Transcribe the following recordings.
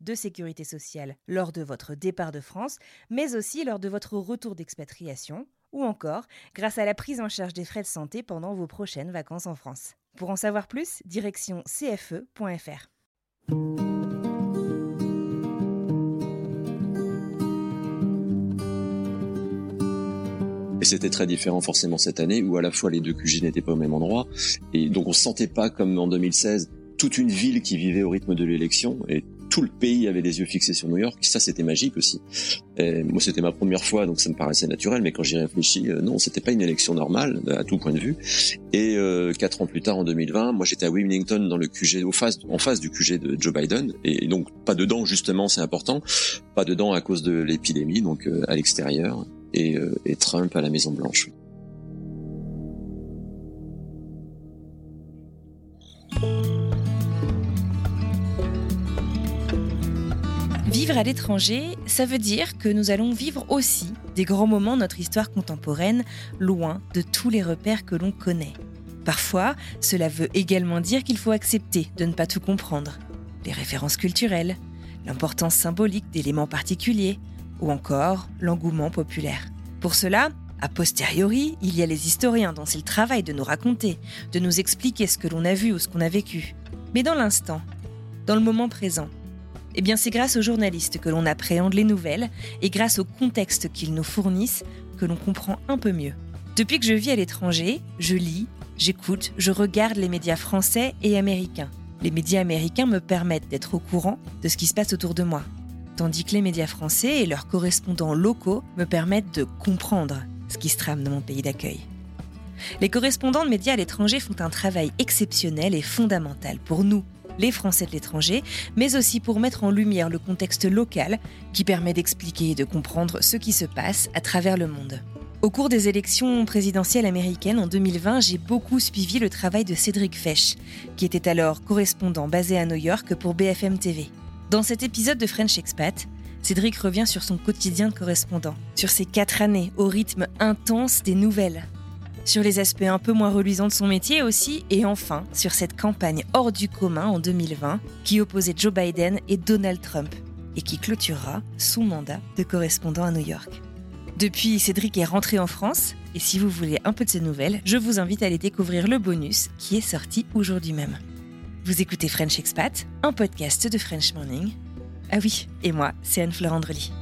de sécurité sociale lors de votre départ de France, mais aussi lors de votre retour d'expatriation, ou encore grâce à la prise en charge des frais de santé pendant vos prochaines vacances en France. Pour en savoir plus, direction cfe.fr. Et c'était très différent forcément cette année où à la fois les deux QG n'étaient pas au même endroit et donc on sentait pas comme en 2016 toute une ville qui vivait au rythme de l'élection et tout le pays avait les yeux fixés sur New York. Ça, c'était magique aussi. Et moi, c'était ma première fois, donc ça me paraissait naturel. Mais quand j'y réfléchis, euh, non, c'était pas une élection normale à tout point de vue. Et euh, quatre ans plus tard, en 2020, moi, j'étais à Wilmington dans le QG, au face, en face du QG de Joe Biden. Et donc pas dedans, justement, c'est important. Pas dedans à cause de l'épidémie, donc euh, à l'extérieur. Et, euh, et Trump à la Maison Blanche. À l'étranger, ça veut dire que nous allons vivre aussi des grands moments de notre histoire contemporaine, loin de tous les repères que l'on connaît. Parfois, cela veut également dire qu'il faut accepter de ne pas tout comprendre. Les références culturelles, l'importance symbolique d'éléments particuliers, ou encore l'engouement populaire. Pour cela, a posteriori, il y a les historiens dont c'est le travail de nous raconter, de nous expliquer ce que l'on a vu ou ce qu'on a vécu. Mais dans l'instant, dans le moment présent, eh bien, c'est grâce aux journalistes que l'on appréhende les nouvelles et grâce au contexte qu'ils nous fournissent que l'on comprend un peu mieux. Depuis que je vis à l'étranger, je lis, j'écoute, je regarde les médias français et américains. Les médias américains me permettent d'être au courant de ce qui se passe autour de moi, tandis que les médias français et leurs correspondants locaux me permettent de comprendre ce qui se trame dans mon pays d'accueil. Les correspondants de médias à l'étranger font un travail exceptionnel et fondamental pour nous, les Français de l'étranger, mais aussi pour mettre en lumière le contexte local qui permet d'expliquer et de comprendre ce qui se passe à travers le monde. Au cours des élections présidentielles américaines en 2020, j'ai beaucoup suivi le travail de Cédric Fesch, qui était alors correspondant basé à New York pour BFM TV. Dans cet épisode de French Expat, Cédric revient sur son quotidien de correspondant, sur ses quatre années au rythme intense des nouvelles, sur les aspects un peu moins reluisants de son métier aussi, et enfin sur cette campagne hors du commun en 2020 qui opposait Joe Biden et Donald Trump, et qui clôturera son mandat de correspondant à New York. Depuis, Cédric est rentré en France, et si vous voulez un peu de ses nouvelles, je vous invite à aller découvrir le bonus qui est sorti aujourd'hui même. Vous écoutez French Expat, un podcast de French Morning. Ah oui, et moi, c'est Anne-Fleur Andrely.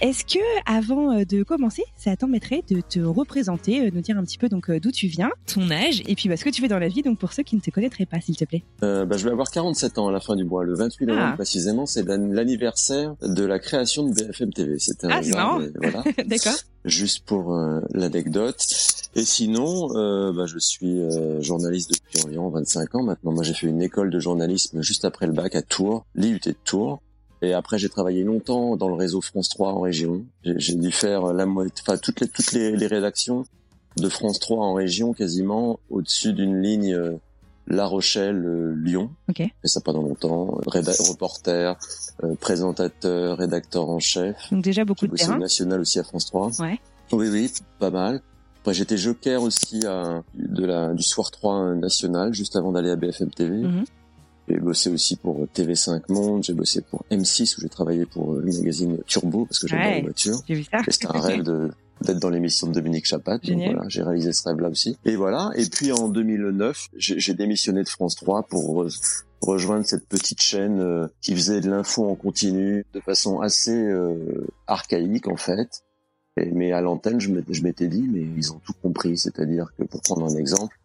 Est-ce que avant euh, de commencer, ça t'embêterait de te représenter, euh, nous dire un petit peu donc euh, d'où tu viens, ton âge et puis bah, ce que tu fais dans la vie, donc pour ceux qui ne te connaîtraient pas, s'il te plaît. Euh, bah, je vais avoir 47 ans à la fin du mois. Le 28 novembre Ah. précisément, c'est l'an- l'anniversaire de la création de BFM TV. C'était un Ah, c'est marrant. voilà. D'accord. Juste pour euh, l'anecdote. Et sinon, euh, bah, je suis euh, journaliste depuis environ 25 ans maintenant. Moi, j'ai fait une école de journalisme juste après le bac à Tours, l'IUT de Tours. Et après, j'ai travaillé longtemps dans le réseau France 3 en région. J'ai dû faire la moitié, enfin toutes les toutes les, les rédactions de France 3 en région, quasiment au-dessus d'une ligne euh, La Rochelle euh, Lyon. Ok. Et ça pendant longtemps. Réda- reporter, euh, présentateur, rédacteur en chef. Donc déjà beaucoup de terrain. national aussi à France 3. Ouais. Oui, oui, pas mal. Après, j'étais joker aussi à, de la, du Soir 3 national, juste avant d'aller à BFM TV. Mhm. J'ai bossé aussi pour TV5 Monde, j'ai bossé pour M6 où j'ai travaillé pour euh, le magazine Turbo parce que j'adore Ouais. les voitures. C'était un rêve de, d'être dans l'émission de Dominique Chapat. Donc voilà, j'ai réalisé ce rêve-là aussi. Et voilà. Et puis en 2009, j'ai démissionné de France 3 pour rejoindre cette petite chaîne euh, qui faisait de l'info en continu de façon assez euh, archaïque en fait. Et, mais à l'antenne, je m'étais dit, mais ils ont tout compris. C'est-à-dire que pour prendre un exemple,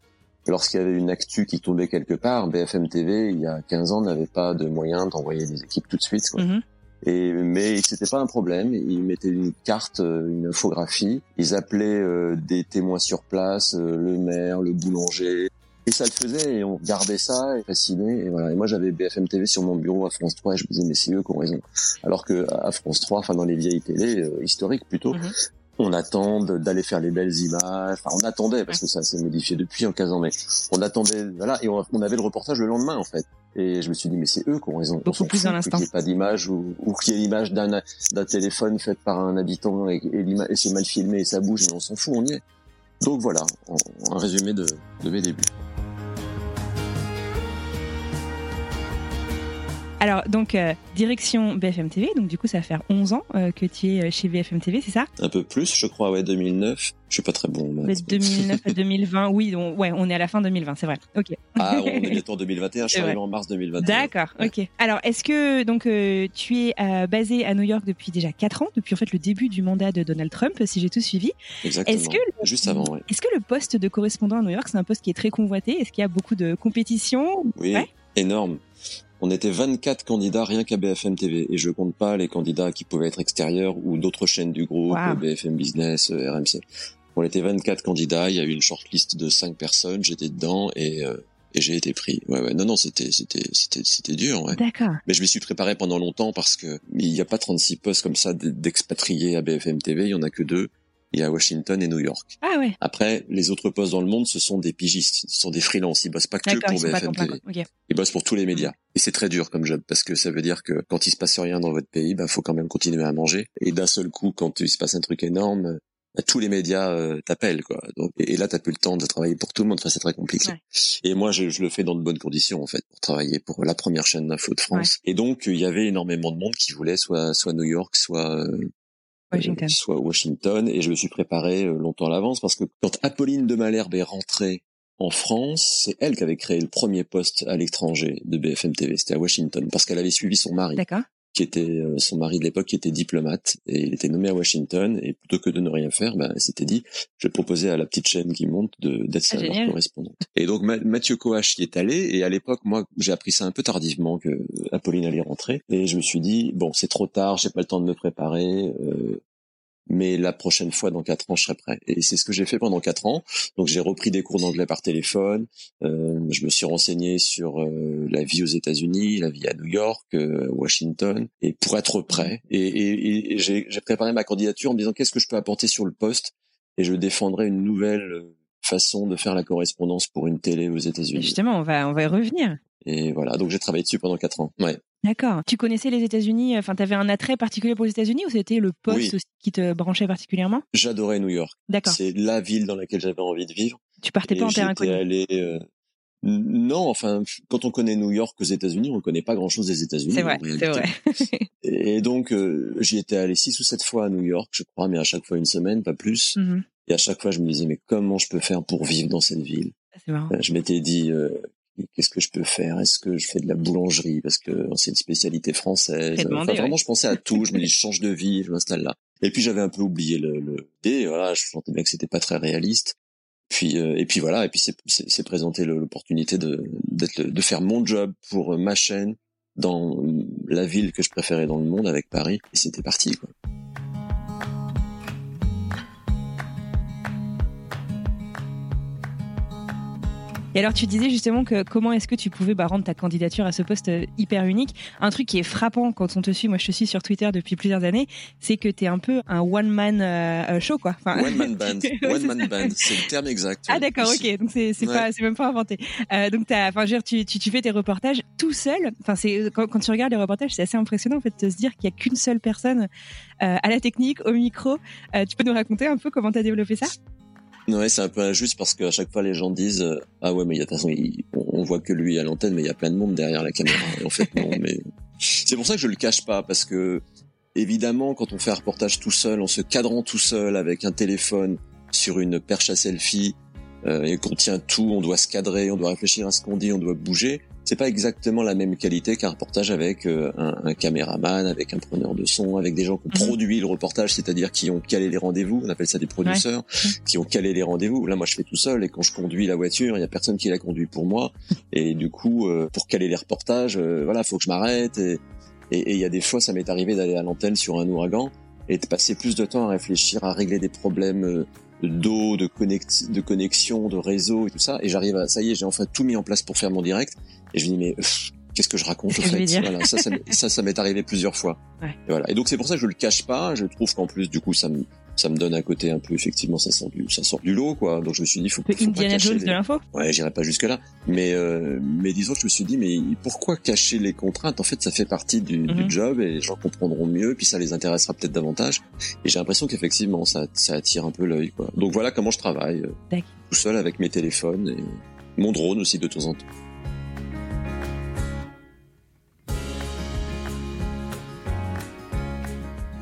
lorsqu'il y avait une actu qui tombait quelque part, BFM TV, il y a 15 ans, n'avait pas de moyen d'envoyer des équipes tout de suite. Quoi. Mm-hmm. Et, mais c'était pas un problème. Ils mettaient une carte, euh, une infographie. Ils appelaient euh, des témoins sur place, euh, le maire, le boulanger. Et ça le faisait et on regardait ça et fasciné. Et voilà. Et moi j'avais BFM TV sur mon bureau à France 3 et je me disais mais c'est eux qui ont raison. Alors que à France 3, enfin dans les vieilles télé historiques plutôt, mhm. On attend d'aller faire les belles images. Enfin on attendait parce que ça s'est modifié depuis en 15 ans, mais on attendait voilà et on, on avait le reportage le lendemain en fait. Et je me suis dit, mais c'est eux qui ont raison. Beaucoup plus dans l'instant. Qu'il n'y ait pas d'image ou, ou qu'il y ait l'image d'un, d'un téléphone fait par un habitant et, et, c'est mal filmé et ça bouge, mais on s'en fout, on y est. Donc voilà, un résumé de, de mes débuts. Alors, donc, euh, direction BFM TV. Donc, du coup, ça va faire 11 ans euh, que tu es euh, chez BFM TV, c'est ça? Un peu plus, je crois, ouais, 2009. Je suis pas très bon. Mais 2009 à 2020, oui, on, ouais, on est à la fin 2020, c'est vrai. Ok. Ah, on est bientôt en 2021. Je suis arrivé en mars 2021. D'accord. Ok. Alors, est-ce que donc tu es basé à New York depuis déjà 4 ans, depuis en fait le début du mandat de Donald Trump, si j'ai tout suivi? Exactement. Est-ce que juste avant ouais. Est-ce que le poste de correspondant à New York, c'est un poste qui est très convoité? Est-ce qu'il y a beaucoup de compétition Oui. Énorme on était 24 candidats rien qu'à BFM TV et je compte pas les candidats qui pouvaient être extérieurs ou d'autres chaînes du groupe, BFM Business, euh, RMC. On était 24 candidats, il y a eu une shortlist de 5 personnes, j'étais dedans et euh, et j'ai été pris. Ouais, ouais. Non, non, c'était, c'était, c'était, c'était dur. Ouais. D'accord. Mais je m'y suis préparé pendant longtemps parce que il n'y a pas 36 postes comme ça d'expatriés à BFM TV. Il y en a que deux il y a Washington et New York. Ah ouais. Après, les autres postes dans le monde, ce sont des pigistes, ce sont des freelances. Ils bossent pas que pour BFM TV. Ils bossent pour tous les médias. Et c'est très dur comme job parce que ça veut dire que quand il se passe rien dans votre pays, bah faut quand même continuer à manger. Et d'un seul coup, quand il se passe un truc énorme, bah, tous les médias euh, t'appellent quoi. Donc, et, là, t'as plus le temps de travailler pour tout le monde. Enfin, c'est très compliqué. Et moi, je, je, le fais dans de bonnes conditions en fait pour travailler pour la première chaîne d'info de France. Et donc, il y avait énormément de monde qui voulait soit soit New York, soit euh, Washington. soit Washington, et je me suis préparé euh, longtemps à l'avance parce que quand Apolline de Malherbe est rentrée en France, c'est elle qui avait créé le premier poste à l'étranger de BFM TV, c'était à Washington, parce qu'elle avait suivi son mari. Qui était euh, son mari de l'époque, qui était diplomate, et il était nommé à Washington, et plutôt que de ne rien faire, elle s'était dit, je vais proposer à la petite chaîne qui monte d'être sa ah, correspondante. Et donc Mathieu Coach y est allé, et à l'époque, moi, j'ai appris ça un peu tardivement que Apolline allait rentrer, et je me suis dit, bon, c'est trop tard, j'ai pas le temps de me préparer, euh, mais la prochaine fois dans quatre ans je serai prêt. Et c'est ce que j'ai fait pendant quatre ans. Donc j'ai repris des cours d'anglais par téléphone. Euh, je me suis renseigné sur euh, la vie aux États-Unis la vie à New York euh, Washington. Et pour être prêt et, et, et j'ai préparé ma candidature en me disant qu'est-ce que je peux apporter sur le poste? Et je défendrai une nouvelle façon de faire la correspondance pour une télé aux États-Unis. Justement on va on va y revenir et voilà donc j'ai travaillé dessus pendant quatre ans ouais D'accord. Tu connaissais les États-Unis Enfin, tu avais un attrait particulier pour les États-Unis ou c'était le poste qui te branchait particulièrement? J'adorais New York. D'accord. C'est la ville dans laquelle j'avais envie de vivre. Tu partais pas en terrain connu allé, euh, Non, enfin, quand on connaît New York aux États-Unis, on ne connaît pas grand-chose des États-Unis. C'est vrai, c'est vrai. et donc, euh, j'y étais allé six ou sept fois à New York, je crois, mais à chaque fois une semaine, pas plus. Mm-hmm. Et à chaque fois, je me disais, mais comment je peux faire pour vivre dans cette ville? C'est marrant. Euh, je m'étais dit, qu'est-ce que je peux faire? Est-ce que je fais de la boulangerie? Parce que c'est une spécialité française enfin, Vraiment, je pensais à tout. Je me dis, je change de vie, je m'installe là. Et puis j'avais un peu oublié le, le et voilà, je sentais bien que c'était pas très réaliste. Puis euh, et puis voilà, et puis c'est présenté l'opportunité de d'être de faire mon job pour ma chaîne dans la ville que je préférais dans le monde avec Paris. Et c'était parti quoi. Et alors, tu disais justement que comment est-ce que tu pouvais bah, rendre ta candidature à ce poste euh, hyper unique? Un truc qui est frappant quand on te suit, moi je te suis sur Twitter depuis plusieurs années, c'est que tu es un peu un one-man euh, euh, show, quoi. Enfin... One-man band. One-man band, c'est le terme exact. Ah d'accord, ok. Donc c'est c'est pas c'est même pas inventé. Euh, donc t'as, enfin, tu, tu tu fais tes reportages tout seul. Enfin c'est quand, quand tu regardes les reportages, c'est assez impressionnant en fait de se dire qu'il y a qu'une seule personne euh, à la technique, au micro. tu peux nous raconter un peu comment t'as développé ça? Ouais, c'est un peu injuste parce qu'à chaque fois les gens disent euh, ah ouais mais de toute façon on, voit que lui à l'antenne mais il y a plein de monde derrière la caméra. en fait non mais c'est pour ça que je le cache pas parce que évidemment, quand on fait un reportage tout seul, en se cadrant tout seul avec un téléphone sur une perche à selfie euh, et qu'on tient tout, on doit se cadrer, on doit réfléchir à ce qu'on dit, on doit bouger. C'est pas exactement la même qualité qu'un reportage avec euh, un, un, caméraman, avec un preneur de son, avec des gens qui ont mhm. produit le reportage, c'est-à-dire qui ont calé les rendez-vous. On appelle ça des producteurs, qui ont calé les rendez-vous. Là, moi, je fais tout seul et quand je conduis la voiture, il y a personne qui la conduit pour moi. Et du coup, euh, pour caler les reportages, voilà, faut que je m'arrête. Et il y a des fois, ça m'est arrivé d'aller à l'antenne sur un ouragan et de passer plus de temps à réfléchir, à régler des problèmes d'eau, de, de connexion, de réseau et tout ça. Et j'arrive à, ça y est, j'ai enfin tout mis en place pour faire mon direct. Et je me dis, mais qu'est-ce que je raconte en fait voilà, Ça, ça, ça m'est arrivé plusieurs fois. Ouais. Et, voilà. et donc c'est pour ça que je le cache pas. Je trouve qu'en plus, du coup, ça me, ça me donne un côté un peu effectivement ça sort du ça sort du lot quoi. Donc je me suis dit faut, faut Indiana pas Jones de l'info? Ouais j'irai pas jusque là mais euh, mais disons je me suis dit mais pourquoi cacher les contraintes? En fait ça fait partie du, du mhm. job et les gens comprendront mieux puis ça les intéressera peut-être davantage. Et j'ai l'impression qu'effectivement ça ça attire un peu l'œil quoi. Donc voilà comment je travaille euh, tout seul avec mes téléphones et mon drone aussi de temps en temps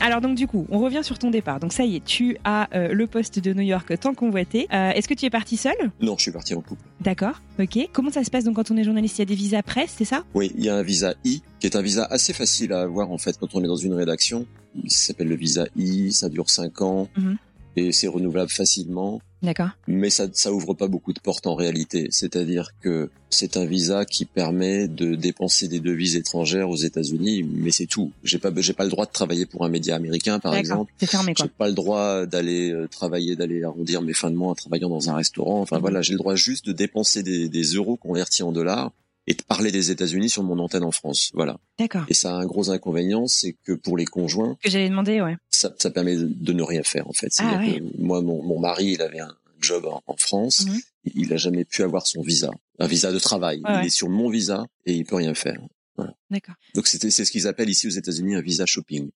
Alors donc du coup, on revient sur ton départ. Donc ça y est, tu as euh, le poste de New York tant convoité. Euh, Est-ce que tu es parti seul? Non, je suis parti en couple. D'accord, ok. Comment ça se passe donc quand on est journaliste? Il y a des visas presse, c'est ça? Oui, il y a un visa I, qui est un visa assez facile à avoir en fait quand on est dans une rédaction. Il s'appelle le visa I, ça dure 5 ans. Mhm et c'est renouvelable facilement. D'accord. Mais ça, ça ouvre pas beaucoup de portes en réalité. C'est-à-dire que c'est un visa qui permet de dépenser des devises étrangères aux États-Unis, mais c'est tout. J'ai pas, j'ai pas le droit de travailler pour un média américain, par exemple. C'est fermé, quoi. J'ai pas le droit d'aller euh, travailler, d'aller arrondir mes fins de mois en travaillant dans un restaurant. Enfin mhm. voilà, j'ai le droit juste de dépenser des, des euros convertis en dollars et de parler des États-Unis sur mon antenne en France. Voilà. D'accord. Et ça a un gros inconvénient, c'est que pour les conjoints, que j'allais demander, ouais. Ça, ça permet de ne rien faire en fait. Ah, ouais. moi, mon, mon, mari, il avait un job en, France, mhm. il a jamais pu avoir son visa, un visa de travail. il est sur mon visa et il peut rien faire. Voilà. D'accord. Donc c'était c'est ce qu'ils appellent ici aux États-Unis un visa shopping.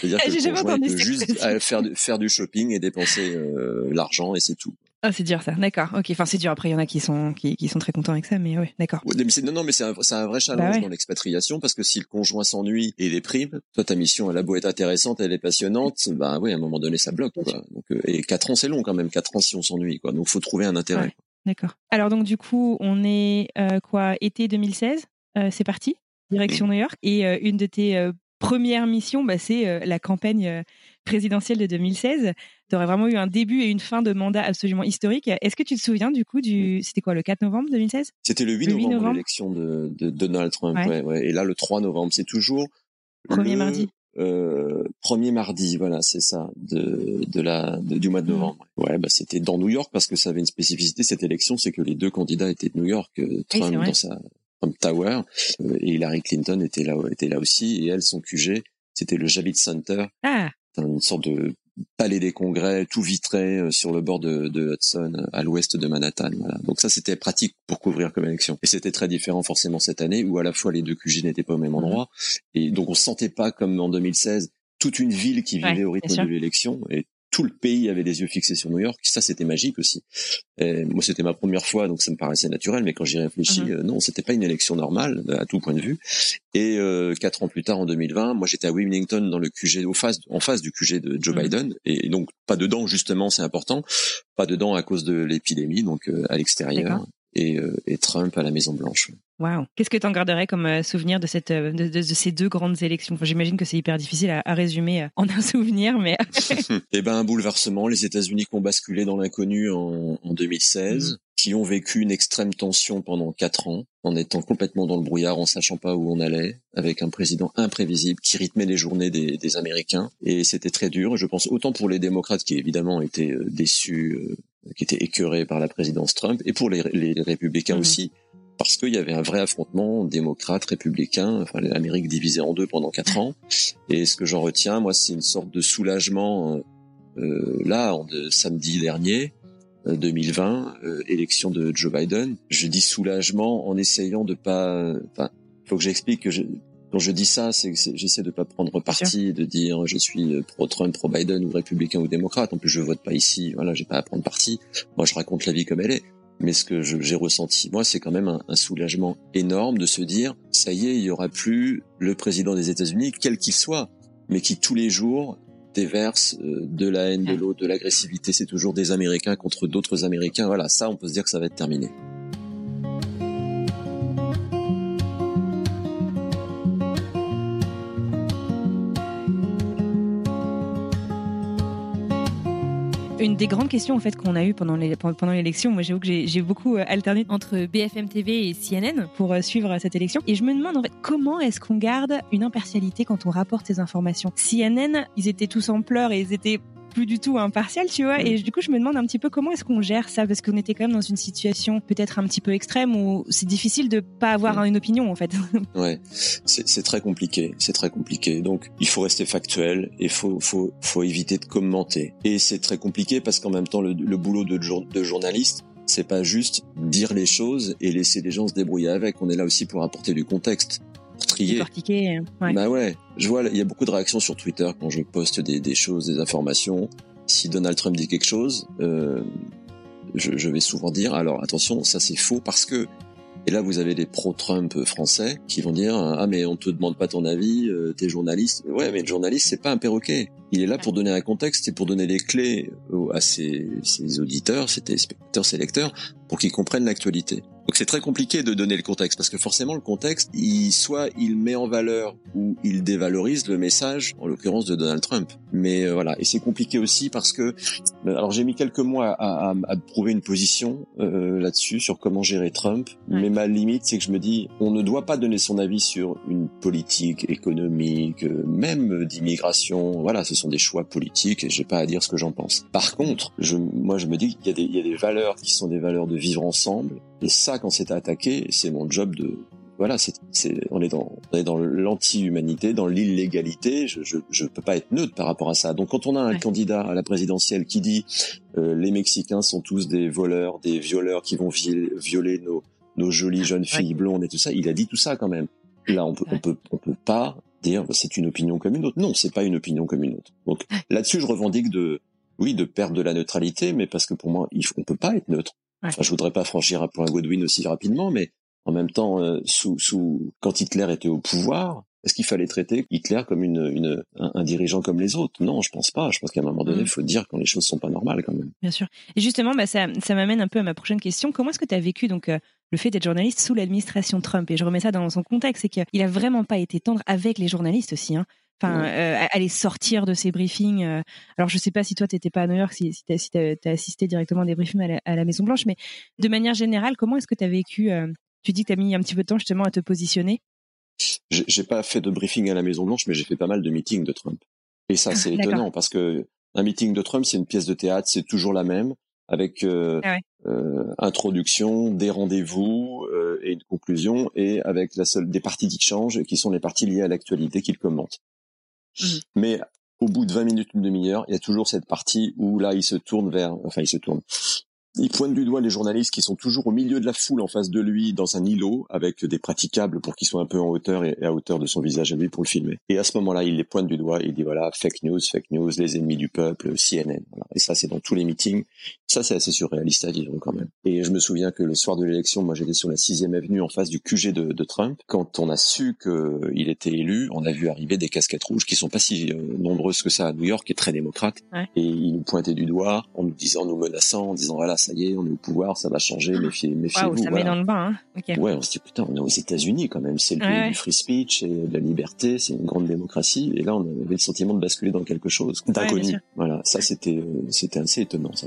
C'est-à-dire que le conjoint peut juste faire, faire du shopping et dépenser euh, l'argent et c'est tout. Ah, c'est dur ça, d'accord. Ok, enfin c'est dur. Après, il y en a qui sont qui, qui, sont très contents avec ça, mais ouais, d'accord. non, non, mais c'est un, un, vrai challenge bah dans l'expatriation parce que si le conjoint s'ennuie et déprime, toi ta mission elle a beau être intéressante, elle est passionnante, bah oui, à un moment donné ça bloque. Quoi. Donc, euh, et quatre ans c'est long quand même, quatre ans si on s'ennuie, quoi. Donc faut trouver un intérêt. D'accord. Alors donc du coup, on est euh, quoi, été 2016, euh, c'est parti, direction New York, et une de tes premières missions, bah, c'est la campagne présidentielle de 2016 tu aurais vraiment eu un début et une fin de mandat absolument historique. Est-ce que tu te souviens du coup du c'était quoi le 4 novembre 2016 C'était le 8 novembre, l'élection de, de, Donald Trump. Ouais. Ouais, Et là le 3 novembre, c'est toujours premier mardi. Euh, premier mardi, voilà, c'est ça, de, de la du mois de mmh. novembre. Ouais, bah c'était dans New York parce que ça avait une spécificité cette élection, c'est que les deux candidats étaient de New York, euh, Trump dans sa Trump Tower euh, et Hillary Clinton était là était là aussi et elle son QG, c'était le Javits Center. Ah. Une sorte de palais des congrès, tout vitré euh, sur le bord de, de Hudson, à l'ouest de Manhattan. Voilà. Donc ça, c'était pratique pour couvrir comme élection. Et c'était très différent forcément cette année, où à la fois les deux QG n'étaient pas au même endroit, et donc on se sentait pas comme en 2016 toute une ville qui vivait au rythme de l'élection et tout le pays avait les yeux fixés sur New York. Ça, c'était magique aussi. Et moi, c'était ma première fois, donc ça me paraissait naturel. Mais quand j'y réfléchis, mhm. euh, non, c'était pas une élection normale à tout point de vue. Et euh, quatre ans plus tard, en 2020, moi, j'étais à Wilmington dans le QG, au face, en face du QG de Joe mhm. Biden, et donc pas dedans justement, c'est important, pas dedans à cause de l'épidémie, donc euh, à l'extérieur. Et, euh, et, Trump à la Maison Blanche. Wow. Qu'est-ce que tu en garderais comme euh, souvenir de, cette, euh, de, de, ces deux grandes élections? Enfin, J'imagine que c'est hyper difficile à, à, résumer euh, en un souvenir, mais... eh ben, un bouleversement. Les États-Unis qui ont basculé dans l'inconnu en, en, 2016, mm-hmm. qui ont vécu une extrême tension pendant quatre ans, en étant complètement dans le brouillard, en sachant pas où on allait, avec un président imprévisible qui rythmait les journées des, des Américains. Et c'était très dur. Je pense autant pour les démocrates qui évidemment étaient déçus, qui étaient écœurés par la présidence Trump, et pour les, les républicains mm-hmm. aussi parce qu'il y avait un vrai affrontement démocrate, républicain, enfin l'Amérique divisée en deux pendant quatre ans. Et ce que j'en retiens, moi, c'est une sorte de soulagement. Euh, là, en de, samedi dernier, 2020, euh, euh, élection de Joe Biden. Je dis soulagement en essayant de pas. Enfin, faut que j'explique que je, quand je dis ça, c'est que j'essaie de pas prendre parti, de dire je suis pro Trump, pro Biden ou républicain ou démocrate. En plus, je vote pas ici. Voilà, j'ai pas à prendre parti. Moi, je raconte la vie comme elle est. Mais ce que j'ai ressenti, moi, c'est quand même un, un, soulagement énorme de se dire, ça y est, il y aura plus le président des États-Unis, quel qu'il soit. mais qui tous les jours déversent euh, de la haine, de l'autre, de l'agressivité. C'est toujours des Américains contre d'autres Américains. Voilà, ça, on peut se dire que ça va être terminé. Une des grandes questions en fait qu'on a eues pendant pendant l'élection, moi j'avoue que j'ai beaucoup euh, alterné entre BFM TV et CNN pour euh, suivre cette élection et je me demande en fait comment est-ce qu'on garde une impartialité quand on rapporte ces informations? CNN, ils étaient tous en pleurs et ils étaient plus du tout impartial, tu vois. Et du coup, je me demande un petit peu comment est-ce qu'on gère ça, parce qu'on était quand même dans une situation peut-être un petit peu extrême où c'est difficile de pas avoir une opinion, en fait. Ouais, c'est très compliqué, c'est très compliqué. Donc, il faut rester factuel et faut faut faut éviter de commenter. Et c'est très compliqué parce qu'en même temps, le, boulot de, de journaliste, c'est pas juste dire les choses et laisser les gens se débrouiller avec. On est là aussi pour apporter du contexte trier. Ouais. Bah ouais, je vois, il y a beaucoup de réactions sur Twitter quand je poste des, des choses, des informations. Si Donald Trump dit quelque chose, euh, je, je, vais souvent dire alors attention, ça c'est faux parce que. Et là, vous avez des pro-Trump français qui vont dire ah mais on te demande pas ton avis, euh, t'es journaliste. Ouais, mais le journaliste c'est pas un perroquet. Il est là pour donner un contexte et pour donner les clés à ses, ses auditeurs, ses téléspectateurs, ses lecteurs, pour qu'ils comprennent l'actualité. Donc c'est très compliqué de donner le contexte parce que forcément le contexte, il, soit il met en valeur ou il dévalorise le message, en l'occurrence de Donald Trump. Mais euh, voilà, et c'est compliqué aussi parce que, euh, alors j'ai mis quelques mois à, à, à prouver une position euh, là-dessus sur comment gérer Trump, mais ma limite c'est que je me dis, on ne doit pas donner son avis sur une politique économique, euh, même d'immigration. Voilà, ce sont des choix politiques et j'ai pas à dire ce que j'en pense. Par contre, je, moi je me dis qu'il y, y a des valeurs qui sont des valeurs de vivre ensemble et ça, quand c'est attaqué, c'est mon job de voilà, c'est, on est dans, on est dans l'anti-humanité, dans l'illégalité. Je, je, je peux pas être neutre par rapport à ça. Donc, quand on a un candidat à la présidentielle qui dit euh, les Mexicains sont tous des voleurs, des violeurs qui vont violer nos, nos jolies jeunes filles blondes et tout ça, il a dit tout ça quand même. Là, on peut, on peut, on peut pas dire c'est une opinion comme une autre. Non, c'est pas une opinion comme une autre. Donc là-dessus, je revendique de, oui, de perdre de la neutralité, mais parce que pour moi, il, on peut pas être neutre. Enfin, je voudrais pas franchir un point Godwin aussi rapidement, mais en même temps, euh, sous, sous, quand Hitler était au pouvoir, est-ce qu'il fallait traiter Hitler comme une, une un, dirigeant comme les autres? Non, je pense pas. Je pense qu'à un moment donné, il mm. faut dire quand les choses sont pas normales quand même. Bien sûr. Et justement, bah, ça, ça m'amène un peu à ma prochaine question. Comment est-ce que tu as vécu donc euh, le fait d'être journaliste sous l'administration Trump? Et je remets ça dans son contexte, c'est qu'il a vraiment pas été tendre avec les journalistes aussi. Hein. Enfin, euh, aller sortir de ces briefings. Euh, alors, je sais pas si toi, tu n'étais pas à New York, si, si tu as, assisté directement à des briefings à la, Maison Blanche, mais de manière générale, comment est-ce que tu as vécu euh, Tu dis que tu as mis un petit peu de temps justement à te positionner? J'ai pas fait de briefing à la Maison Blanche, mais j'ai fait pas mal de meetings de Trump. Et ça, ah, c'est étonnant parce que un meeting de Trump, c'est une pièce de théâtre, c'est toujours la même, avec ah introduction, des rendez-vous et une conclusion, et avec la seule des parties qui changent, qui sont les parties liées à l'actualité qu'il commente. Mmh. Mais au bout de 20 minutes, une demi-heure, il y a toujours cette partie où là, il se tourne vers, enfin, il se tourne il pointe du doigt les journalistes qui sont toujours au milieu de la foule en face de lui dans un îlot avec des praticables pour qu'ils soient un peu en hauteur et à hauteur de son visage à lui pour le filmer. Et à ce moment-là, il les pointe du doigt et il dit voilà, fake news, fake news, les ennemis du peuple, CNN. Et ça, c'est dans tous les meetings. Ça, c'est assez surréaliste à vivre quand même. Et je me souviens que le soir de l'élection, moi, j'étais sur la sixième avenue en face du QG de, de Trump. Quand on a su qu'il était élu, on a vu arriver des casquettes rouges qui sont pas si euh, nombreuses que ça à New York, qui est très démocrate. Et ils nous pointaient du doigt en nous disant, nous menaçant, en disant voilà, ça y est, on est au pouvoir, ça va changer, ah. méfiez, méfiez-vous. ça met dans le bain. Hein. Ouais, on se dit putain, on est aux États-Unis quand même, c'est le pays du free speech et de la liberté, c'est une grande démocratie. Et là, on avait le sentiment de basculer dans quelque chose d'inconnu. voilà, ça c'était euh, c'était assez étonnant ça.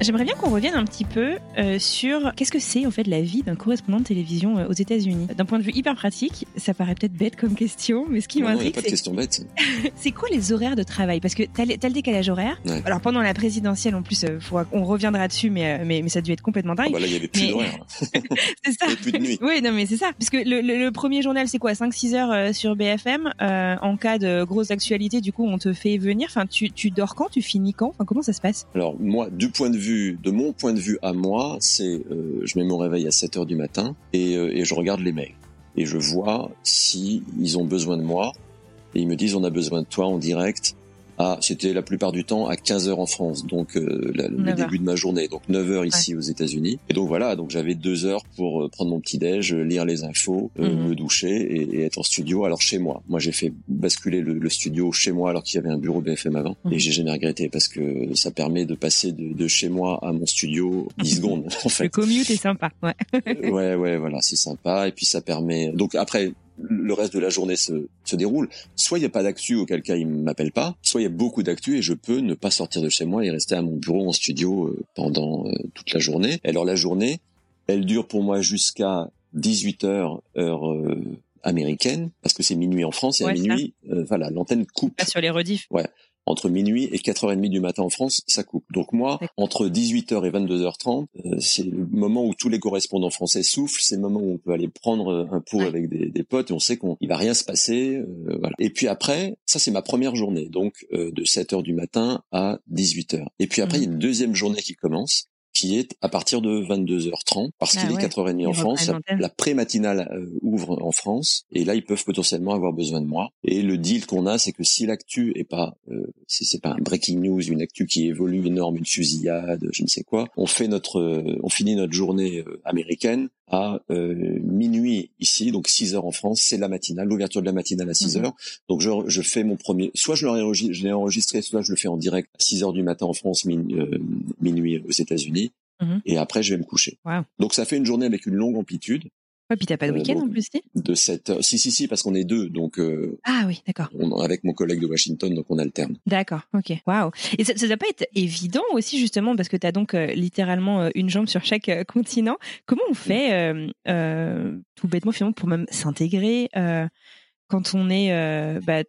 J'aimerais bien qu'on revienne un petit peu euh, sur qu'est-ce que c'est en fait la vie d'un correspondant de télévision euh, aux États-Unis. D'un point de vue hyper pratique, ça paraît peut-être bête comme question, mais ce qui m'intrigue, c'est question bête. c'est quoi les horaires de travail? Parce que t'as le décalage horaire. Alors pendant la présidentielle, en plus, euh, on reviendra dessus, mais, mais, mais ça a dû être complètement dingue. Ah bah là, il y avait plus d'horaire. c'est ça. Il y avait plus de nuit. Oui, non, mais c'est ça. Parce que le, le, premier journal, c'est quoi? 5-6 heures sur BFM. en cas de grosse actualité, du coup, on te fait venir. Enfin, tu, tu dors quand? Tu finis quand? Enfin, comment ça se passe? Alors moi, du point de vue de mon point de vue à moi, c'est euh, je mets mon réveil à 7 heures du matin et, euh, et, je regarde les mails. Et je vois si ils ont besoin de moi. Et ils me disent on a besoin de toi en direct ah, c'était la plupart du temps à 15 heures en France, donc euh, le début de ma journée, donc 9 heures ici aux États-Unis. Et donc voilà, donc j'avais deux heures pour euh, prendre mon petit déj, lire les infos, euh, mhm. me doucher et, être en studio. Alors chez moi, moi j'ai fait basculer le, studio chez moi alors qu'il y avait un bureau BFM avant, mhm. et j'ai jamais regretté parce que ça permet de passer de, chez moi à mon studio 10 secondes. En fait. Le commute est sympa, ouais. ouais, ouais, voilà, c'est sympa. Et puis ça permet. Donc après, le reste de la journée se, se déroule. Soit il n'y a pas d'actu, auquel cas il m'appelle pas, soit il y a beaucoup d'actu et je peux ne pas sortir de chez moi et rester à mon bureau en studio euh, pendant euh, toute la journée. alors la journée, elle dure pour moi jusqu'à 18 heures heure euh, américaine parce que c'est minuit en France et à minuit, voilà, l'antenne coupe. Pas sur les rediffs. Ouais entre minuit et 4h30 du matin en France, ça coupe. Donc moi, entre 18h et 22h30, euh, c'est le moment où tous les correspondants français soufflent, c'est le moment où on peut aller prendre euh, un pot avec des, des, potes et on sait qu'il va rien se passer. Euh, voilà. Et puis après, ça c'est ma première journée, donc de 7h du matin à 18h. Et puis après, il y a mmh. une deuxième journée qui commence qui est à partir de 22h30 parce ah qu'il est 4h30 en France. La, pré-matinale euh, ouvre en France et là ils peuvent potentiellement avoir besoin de moi. Et le deal qu'on a, c'est que si l'actu est pas, euh, c'est pas un breaking news, une actu qui évolue énorme, une fusillade, je ne sais quoi, on fait notre, euh, on finit notre journée euh, américaine à euh, minuit ici, donc 6 heures en France, c'est la matinale, l'ouverture de la matinale à 6 mhm. heures. Donc je, je, fais mon premier, soit je l'ai enregistré, soit je le fais en direct à 6 heures du matin en France, euh, minuit aux États-Unis. Mhm. Et après, je vais me coucher. Donc ça fait une journée avec une longue amplitude. Ouais, puis t'as pas de euh, week-end en plus, si? De 7 heures. Si, si, si, parce qu'on est deux, donc. Euh, ah oui, d'accord. Avec mon collègue de Washington, donc on alterne. D'accord, ok. Waouh. Et ça, ça doit pas être évident aussi, justement, parce que t'as donc euh, littéralement une jambe sur chaque continent. Comment on fait, tout bêtement, finalement, pour même s'intégrer quand on est bah,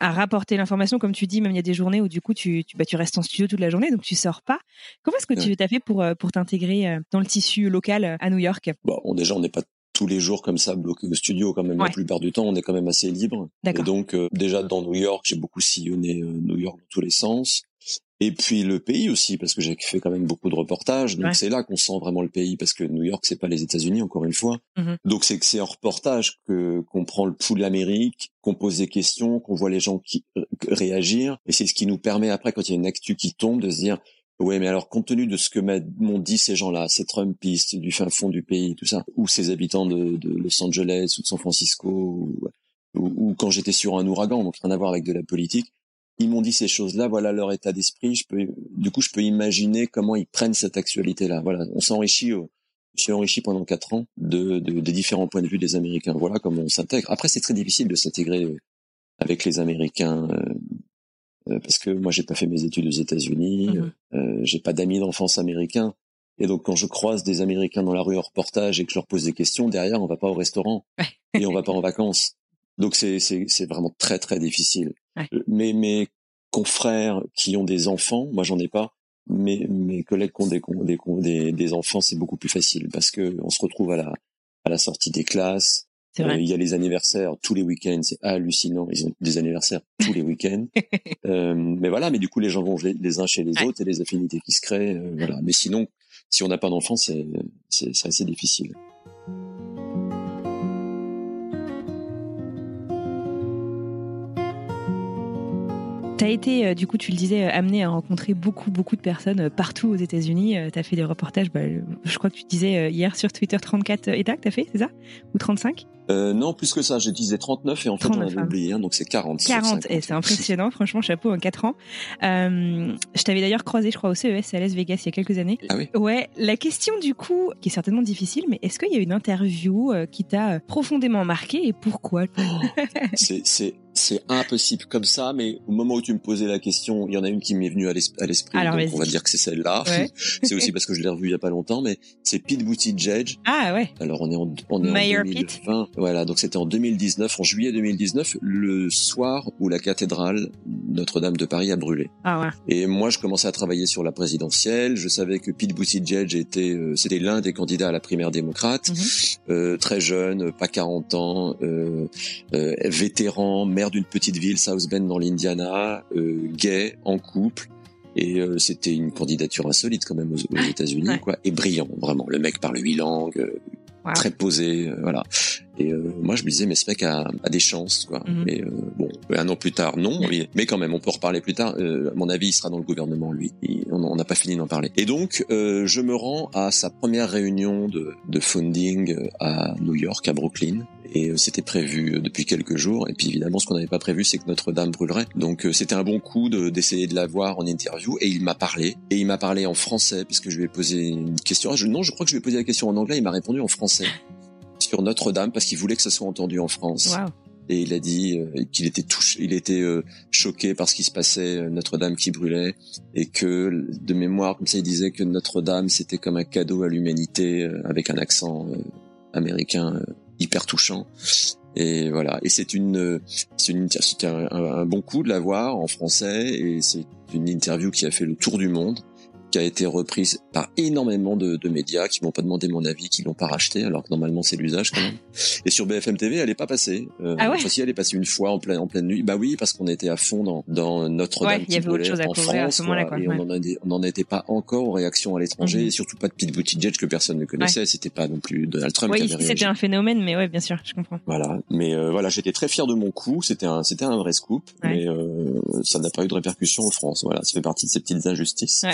à rapporter l'information, comme tu dis, même il y a des journées où du coup tu, tu, bah, tu restes en studio toute la journée, donc tu sors pas. Comment est-ce que tu as fait pour, pour t'intégrer dans le tissu local à New York? Bon, déjà on n'est pas tous les jours comme ça bloqué au studio quand même la plupart du temps on est quand même assez libre. Et donc euh, déjà dans New York j'ai beaucoup sillonné euh, New York dans tous les sens et puis le pays aussi parce que j'ai fait quand même beaucoup de reportages. Donc c'est là qu'on sent vraiment le pays parce que New York c'est pas les États-Unis encore une fois. Mm-hmm. donc c'est que c'est en reportage que qu'on prend le pouls de l'Amérique qu'on pose des questions qu'on voit les gens qui euh, réagir. Et c'est ce qui nous permet après quand il y a une actu qui tombe de se dire oui, mais alors compte tenu de ce que m'ont dit ces gens-là, ces Trumpistes du fin fond du pays, tout ça, ou ces habitants de, de Los Angeles ou de San Francisco, ou, ou, quand j'étais sur un ouragan, donc rien à voir avec de la politique, ils m'ont dit ces choses-là, voilà leur état d'esprit. Je peux, du coup, je peux imaginer comment ils prennent cette actualité-là. Voilà, on s'enrichit. Euh, je suis enrichi pendant quatre ans de, de, des différents points de vue des Américains. Voilà comment on s'intègre. Après, c'est très difficile de s'intégrer euh, avec les Américains euh, euh, parce que moi j'ai pas fait mes études aux États-Unis, mmh euh, j'ai pas d'amis d'enfance américains. Et donc quand je croise des Américains dans la rue en reportage et que je leur pose des questions, derrière on va pas au restaurant et on va pas en vacances. Donc c'est c'est c'est vraiment très très difficile. Euh, mais mes confrères qui ont des enfants, moi j'en ai pas, mais mes collègues qui ont des des, des enfants, c'est beaucoup plus facile parce que on se retrouve à la à la sortie des classes, euh, il y a les anniversaires tous les week-ends, c'est hallucinant. Ils ont des anniversaires tous les week-ends. euh, mais voilà, mais du coup les gens vont les uns chez les autres et les affinités qui se créent. Euh, voilà. Mais sinon, si on n'a pas d'enfants, c'est c'est assez difficile. Tu as été, euh, du coup, tu le disais, euh, amené à rencontrer beaucoup, beaucoup de personnes euh, partout aux États-Unis. Tu as fait des reportages, bah, je crois que tu disais hier sur Twitter 34 États que tu as fait, c'est ça? Ou 35 euh, non, plus que ça. J'ai disais 39 et en fait, on avait oublié, hein, donc c'est 40. 40, et c'est impressionnant, franchement, chapeau en 4 ans. Euh, je t'avais d'ailleurs croisé, je crois, au CES à Las Vegas il y a quelques années. Ah oui Ouais, la question du coup, qui est certainement difficile, mais est-ce qu'il y a une interview qui t'a profondément marqué et pourquoi? Oh, C'est c'est impossible comme ça, mais au moment où tu me posais la question, il y en a une qui m'est venue à l'esprit, donc on va dire que c'est celle-là. c'est aussi parce que je l'ai revue il y a pas longtemps, mais c'est Pete Buttigieg. Ah ouais. Alors on est en, on est en 2020. Voilà, donc c'était en 2019, en juillet 2019, le soir où la cathédrale Notre-Dame de Paris a brûlé. Ah ouais. Et moi, je commençais à travailler sur la présidentielle. Je savais que Pete Buttigieg était, euh, c'était l'un des candidats à la primaire démocrate, mhm. euh, très jeune, pas 40 ans, euh, euh, vétéran, maire d'une petite ville, South Bend dans l'Indiana, euh, gay, en couple. Et euh, c'était une candidature insolite quand même aux, États-Unis, quoi. Et brillant, vraiment. Le mec parle huit langues. très posé, voilà. Et moi, je me disais, mais ce mec a, a des chances, quoi. Mm-hmm. Mais bon, un an plus tard, non. mais quand même, on peut reparler plus tard. à mon avis, il sera dans le gouvernement, lui. on n'a pas fini d'en parler. Et donc, je me rends à sa première réunion de, de funding à New York, à Brooklyn et c'était prévu depuis quelques jours. Et puis évidemment, ce qu'on n'avait pas prévu, c'est que Notre-Dame brûlerait. Donc c'était un bon coup d'essayer de, la voir en interview. Et il m'a parlé. Et il m'a parlé en français puisque je lui ai posé une question. Je, non, je crois que je lui ai posé la question en anglais. Il m'a répondu en français sur Notre-Dame parce qu'il voulait que ça soit entendu en France. Et il a dit euh, qu'il était touché, il était euh, choqué par ce qui se passait, euh, Notre-Dame qui brûlait, et que de mémoire, comme ça, il disait que Notre-Dame c'était comme un cadeau à l'humanité avec un accent américain hyper touchant. Et voilà. Et c'est une, c'est une, un, un, bon coup de l'avoir en français. Et c'est une interview qui a fait le tour du monde qui a été reprise par énormément de, de médias qui m'ont pas demandé mon avis, qui l'ont pas racheté, alors que normalement c'est l'usage quand même. Et sur BFM TV, elle est pas passée. Euh, ah ouais si elle est passée une fois en pleine en pleine nuit. Bah oui, parce qu'on était à fond dans, dans Notre-Dame qui brûlait en France, quoi, et on n'en était pas encore aux réactions à l'étranger, mhm. et surtout pas de Pete Buttigieg que personne ne connaissait. C'était pas non plus Donald Trump. Oui, c'était un phénomène, mais ouais, bien sûr, je comprends. Voilà, mais euh, voilà, j'étais très fier de mon coup. C'était un c'était un vrai scoop, mais euh, ça n'a pas eu de répercussion en France. Voilà, ça fait partie de ces petites injustices.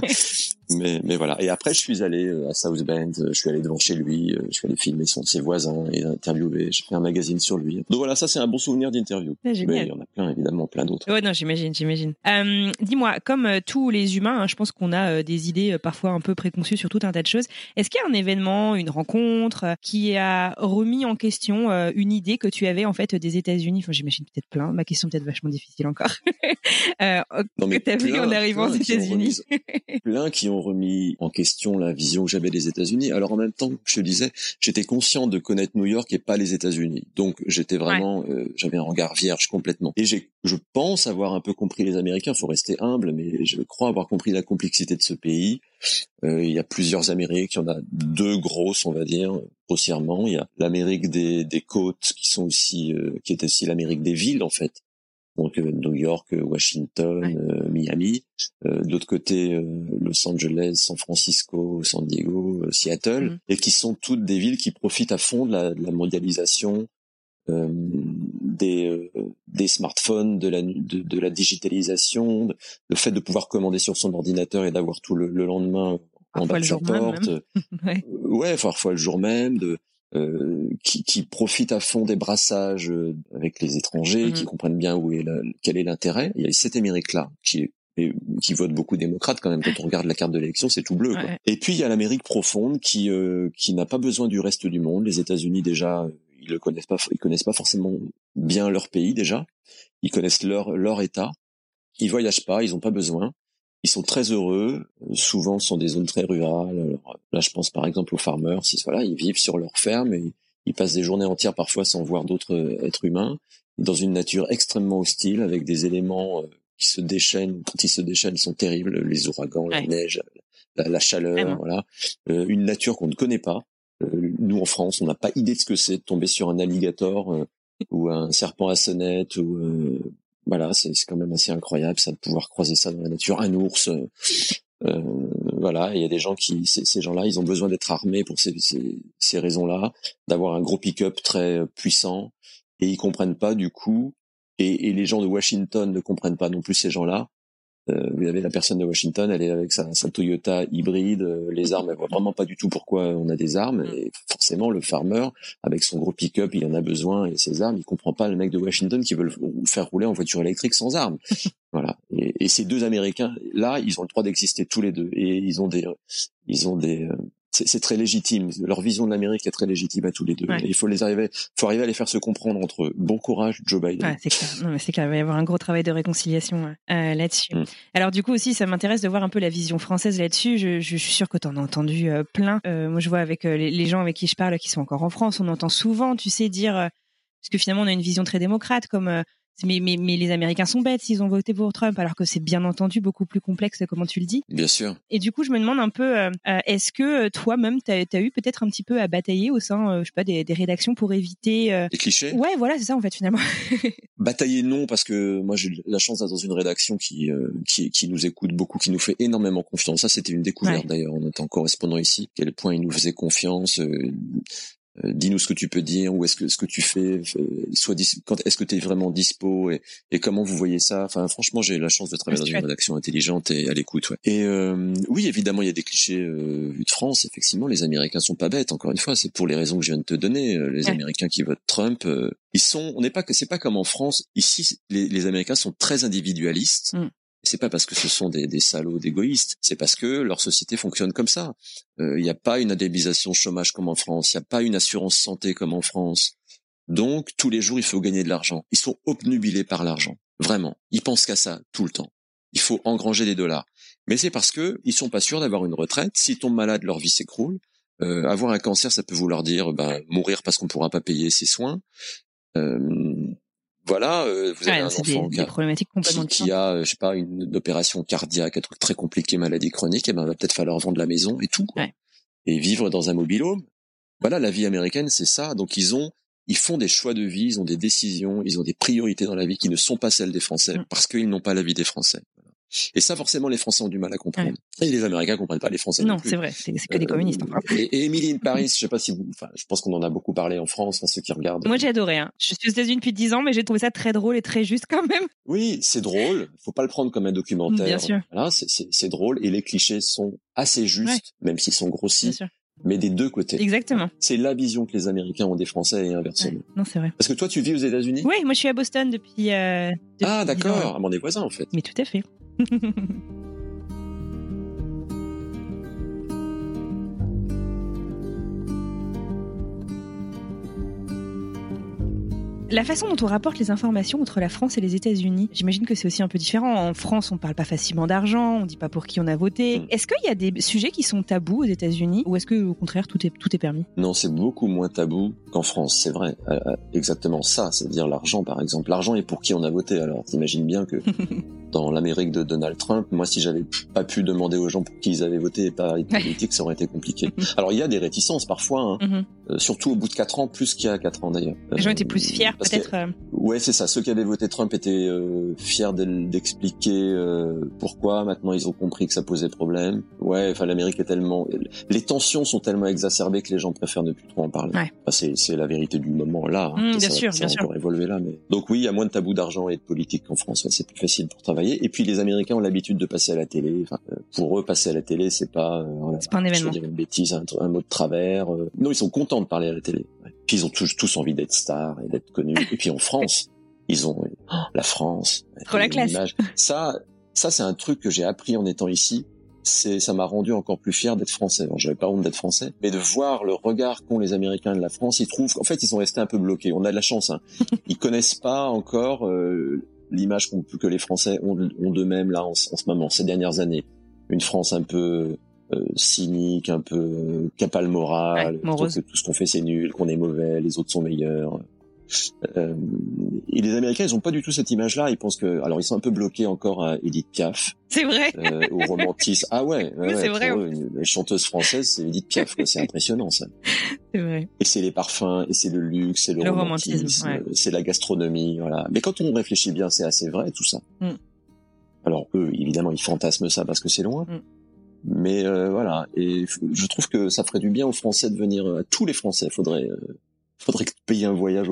mais, mais voilà. Et après, je suis allé euh, à South Bend, euh, je suis allé devant chez lui, euh, je suis allé filmer son, ses voisins et interviewer. J'ai fait un magazine sur lui. Donc voilà, ça c'est un bon souvenir d'interview. Mais il y en a plein, évidemment, plein d'autres. Ouais, non, j'imagine, j'imagine. Euh, Dis-moi, comme tous les humains, hein, je pense qu'on a des idées parfois un peu préconçues sur tout un tas de choses. Est-ce qu'il y a un événement, une rencontre qui a remis en question une idée que tu avais en fait des États-Unis? Enfin, j'imagine peut-être plein. Ma question peut-être vachement difficile encore. euh, non, mais que t'as vu en arrivant aux États-Unis. plein qui ont remis en question la vision que j'avais des États-Unis. Alors en même temps, je te disais, j'étais conscient de connaître New York et pas les États-Unis. Donc j'étais vraiment, euh, j'avais un regard vierge complètement. Et j'ai, je pense avoir un peu compris les Américains. Faut rester humble, mais je crois avoir compris la complexité de ce pays. Euh, il y a plusieurs Amériques, il y en a deux grosses, on va dire, grossièrement. Il y a l'Amérique des, des côtes, qui sont aussi, euh, qui est aussi l'Amérique des villes en fait donc euh, New York, euh, Washington, euh, Miami. de l'autre côté, Los Angeles, San Francisco, San Diego, Seattle, mm. et qui sont toutes des villes qui profitent à fond de la, de la mondialisation, euh, des, des smartphones, de la, de, de la digitalisation, le fait de pouvoir commander sur son ordinateur et d'avoir tout le, le lendemain en bas de sa porte. ouais. ouais, parfois le jour même, de, euh, qui, qui profitent à fond des brassages euh, avec les étrangers, qui mhm. comprennent bien où est quel est l'intérêt. Il y a cette Amérique-là qui qui vote beaucoup démocrate quand même quand on regarde la carte de l'élection c'est tout bleu quoi. et puis il y a l'Amérique profonde qui euh, qui n'a pas besoin du reste du monde les États-Unis déjà ils le connaissent pas ils connaissent pas forcément bien leur pays déjà ils connaissent leur leur état ils voyagent pas ils ont pas besoin ils sont très heureux. Souvent, ce sont des zones très rurales. là, je pense par exemple aux farmers. Ils, voilà, ils vivent sur leur ferme et ils passent des journées entières parfois sans voir d'autres êtres humains, dans une nature extrêmement hostile, avec des éléments euh, qui se déchaînent. Quand ils se déchaînent, ils sont terribles. Les ouragans, la neige, la, chaleur, voilà. Euh, une nature qu'on ne connaît pas. Euh, nous, en France, on n'a pas idée de ce que c'est de tomber sur un alligator ou un serpent à sonnette ou voilà, c'est quand même assez incroyable ça de pouvoir croiser ça dans la nature, un ours. Euh, euh voilà, il y a des gens qui, ces, gens-là, ils ont besoin d'être armés pour ces, ces, ces raisons-là, d'avoir un gros pick-up très euh, puissant, et ils comprennent pas du coup, et, et, les gens de Washington ne comprennent pas non plus ces gens-là, vous avez la personne de Washington, elle est avec sa, sa Toyota hybride, euh, les armes, elle voit vraiment pas du tout pourquoi on a des armes. Mm. Et forcément, le farmer, avec son gros pick-up, il en a besoin et ses armes, il comprend pas le mec de Washington qui veut le faire rouler en voiture électrique sans armes. voilà. Et, et, ces deux Américains, là, ils ont le droit d'exister tous les deux et ils ont des, ils ont des, euh, c'est très légitime. Leur vision de l'Amérique est très légitime à tous les deux. il faut les arriver, faut arriver à les faire se comprendre entre eux. Bon courage, Joe Biden. Ouais, c'est clair. c'est clair. Il va y avoir un gros travail de réconciliation euh, là-dessus. Mm. Alors du coup aussi, ça m'intéresse de voir un peu la vision française là-dessus. Je, je, suis sûre que tu en as entendu euh, plein. Euh, moi, je vois avec les, les, gens avec qui je parle qui sont encore en France, on entend souvent, tu sais, dire parce que finalement on a une vision très démocrate, comme mais, mais, mais les Américains sont bêtes s'ils ont voté pour Trump, alors que c'est bien entendu beaucoup plus complexe, comment tu le dis. Bien sûr. Et du coup, je me demande un peu, euh, euh, est-ce que toi-même, tu as, eu peut-être un petit peu à batailler au sein, je sais pas, des, des rédactions pour éviter... Les clichés? Ouais, voilà, c'est ça en fait finalement. batailler non, parce que moi j'ai la chance d'être dans une rédaction qui, qui, qui nous écoute beaucoup, qui nous fait énormément confiance. Ça, c'était une découverte d'ailleurs en étant correspondant ici, quel point il nous faisait confiance. Euh, dis-nous ce que tu peux dire ou est-ce que ce que tu fais euh, soit quand est-ce que tu es vraiment dispo et, et comment vous voyez ça? Enfin franchement j'ai la chance de travailler dans une rédaction intelligente et à l'écoute ouais. et euh, oui évidemment il y a des clichés euh, vus de France. Effectivement les américains sont pas bêtes encore une fois. C'est pour les raisons que je viens de te donner. Les américains qui votent Trump ils sont on n'est pas que c'est pas comme en France. Ici les, les américains sont très individualistes. Mm c'est pas parce que ce sont des, des salauds d'égoïstes, c'est parce que leur société fonctionne comme ça. Il euh, n'y a pas une indemnisation chômage comme en France, il n'y a pas une assurance santé comme en France. Donc tous les jours il faut gagner de l'argent. Ils sont obnubilés par l'argent, vraiment. Ils pensent qu'à ça tout le temps. Il faut engranger des dollars. Mais c'est parce que ils sont pas sûrs d'avoir une retraite. S'ils tombent malades, leur vie s'écroule. Euh, avoir un cancer, ça peut vouloir dire ben, mourir parce qu'on pourra pas payer ses soins. Euh, voilà, euh, vous avez un enfant qui, a, qui, a, je sais pas, une, opération cardiaque, un truc très compliqué, maladie chronique, et eh ben, va peut-être falloir vendre la maison et tout, quoi. Et vivre dans un mobile-home. Voilà, la vie américaine, c'est ça. Donc, ils ont, ils font des choix de vie, ils ont des décisions, ils ont des priorités dans la vie qui ne sont pas celles des Français, mm. parce qu'ils n'ont pas la vie des Français. Et ça, forcément, les Français ont du mal à comprendre. Et les Américains comprennent pas les Français. Non, c'est vrai, c'est que des communistes. Enfin. Euh, et, et Emily in Paris, je sais pas si vous, enfin, je pense qu'on en a beaucoup parlé en France, ceux qui regardent. Moi, j'ai adoré. Hein. Je suis aux États-Unis depuis 10 ans, mais j'ai trouvé ça très drôle et très juste quand même. Oui, c'est drôle. Faut pas le prendre comme un documentaire. Bien sûr. Voilà, c'est drôle et les clichés sont assez justes, même s'ils sont grossis mais des deux côtés. Exactement. C'est la vision que les Américains ont des Français et inversement. Non, c'est vrai. Parce que toi, tu vis aux États-Unis? Oui, moi je suis à Boston depuis. Euh, ah, d'accord. Ah, on est voisins en fait. Mais tout à fait. La façon dont on rapporte les informations entre la France et les États-Unis, j'imagine que c'est aussi un peu différent. En France, on parle pas facilement d'argent, on dit pas pour qui on a voté. Mm. Est-ce qu'il y a des sujets qui sont tabous aux États-Unis ou est-ce que au contraire tout est tout est permis? Non, c'est beaucoup moins tabou qu'en France, c'est vrai. Euh, euh, exactement ça, c'est-à-dire l'argent par exemple. L'argent est pour qui on a voté. Alors, t'imagines bien que dans l'Amérique de Donald Trump, moi si j'avais pas pu demander aux gens pour qui ils avaient voté et pas politique, ça aurait été compliqué. Alors, il y a des réticences parfois, hein. mm-hmm. euh, surtout au bout de quatre ans, plus qu'il y a quatre ans d'ailleurs. Les gens étaient plus fiers peut-être. Euh. Ouais, c'est ça. Ceux qui avaient voté Trump étaient euh, fiers d'expliquer euh, pourquoi. Maintenant, ils ont compris que ça posait problème. Ouais, enfin, l'Amérique est tellement, les tensions sont tellement exacerbées que les gens préfèrent ne plus trop en parler. Ouais. Enfin, c'est la vérité du moment là. Hein. Mmh, bien ça, sûr, ça bien a encore évolué là, mais donc oui, il y a moins de tabous d'argent et de politique qu'en France. c'est plus facile pour travailler. Et puis les Américains ont l'habitude de passer à la télé. Enfin, pour eux, passer à la télé, c'est pas, c'est pas un événement. Je une bêtise, un, mot de travers. non, ils sont contents de parler à la télé. Puis ils ont tous, tous envie d'être stars et d'être connus. Et puis en France, ils ont oh, la France. Trop la classe. Ça, ça c'est un truc que j'ai appris en étant ici. C'est, ça m'a rendu encore plus fier d'être français. J'avais pas honte d'être français, mais de voir le regard qu'ont les Américains de la France, ils trouvent, en fait, ils sont restés un peu bloqués. On a de la chance. Hein. Ils connaissent pas encore euh, l'image que les Français ont, ont d'eux-mêmes là en, ce moment, ces dernières années. Une France un peu euh, cynique, un peu euh, capale morale, que tout ce qu'on fait c'est nul, qu'on est mauvais, les autres sont meilleurs. Euh, et les Américains, ils ont pas du tout cette image-là. Ils pensent que, alors ils sont un peu bloqués encore à Edith Piaf. C'est vrai. Euh, au romantisme. Ah ouais. ouais, c'est vrai. une, chanteuse française, c'est Edith Piaf. C'est impressionnant ça. C'est vrai. Et c'est les parfums, et c'est le luxe, c'est le, romantisme, c'est la gastronomie, voilà. Mais quand on réfléchit bien, c'est assez vrai tout ça. Mm. Alors eux, évidemment, ils fantasment ça parce que c'est loin. Mm. Mais euh, voilà, et je trouve que ça ferait du bien aux Français de venir, à tous les Français, faudrait euh, faudrait payer un voyage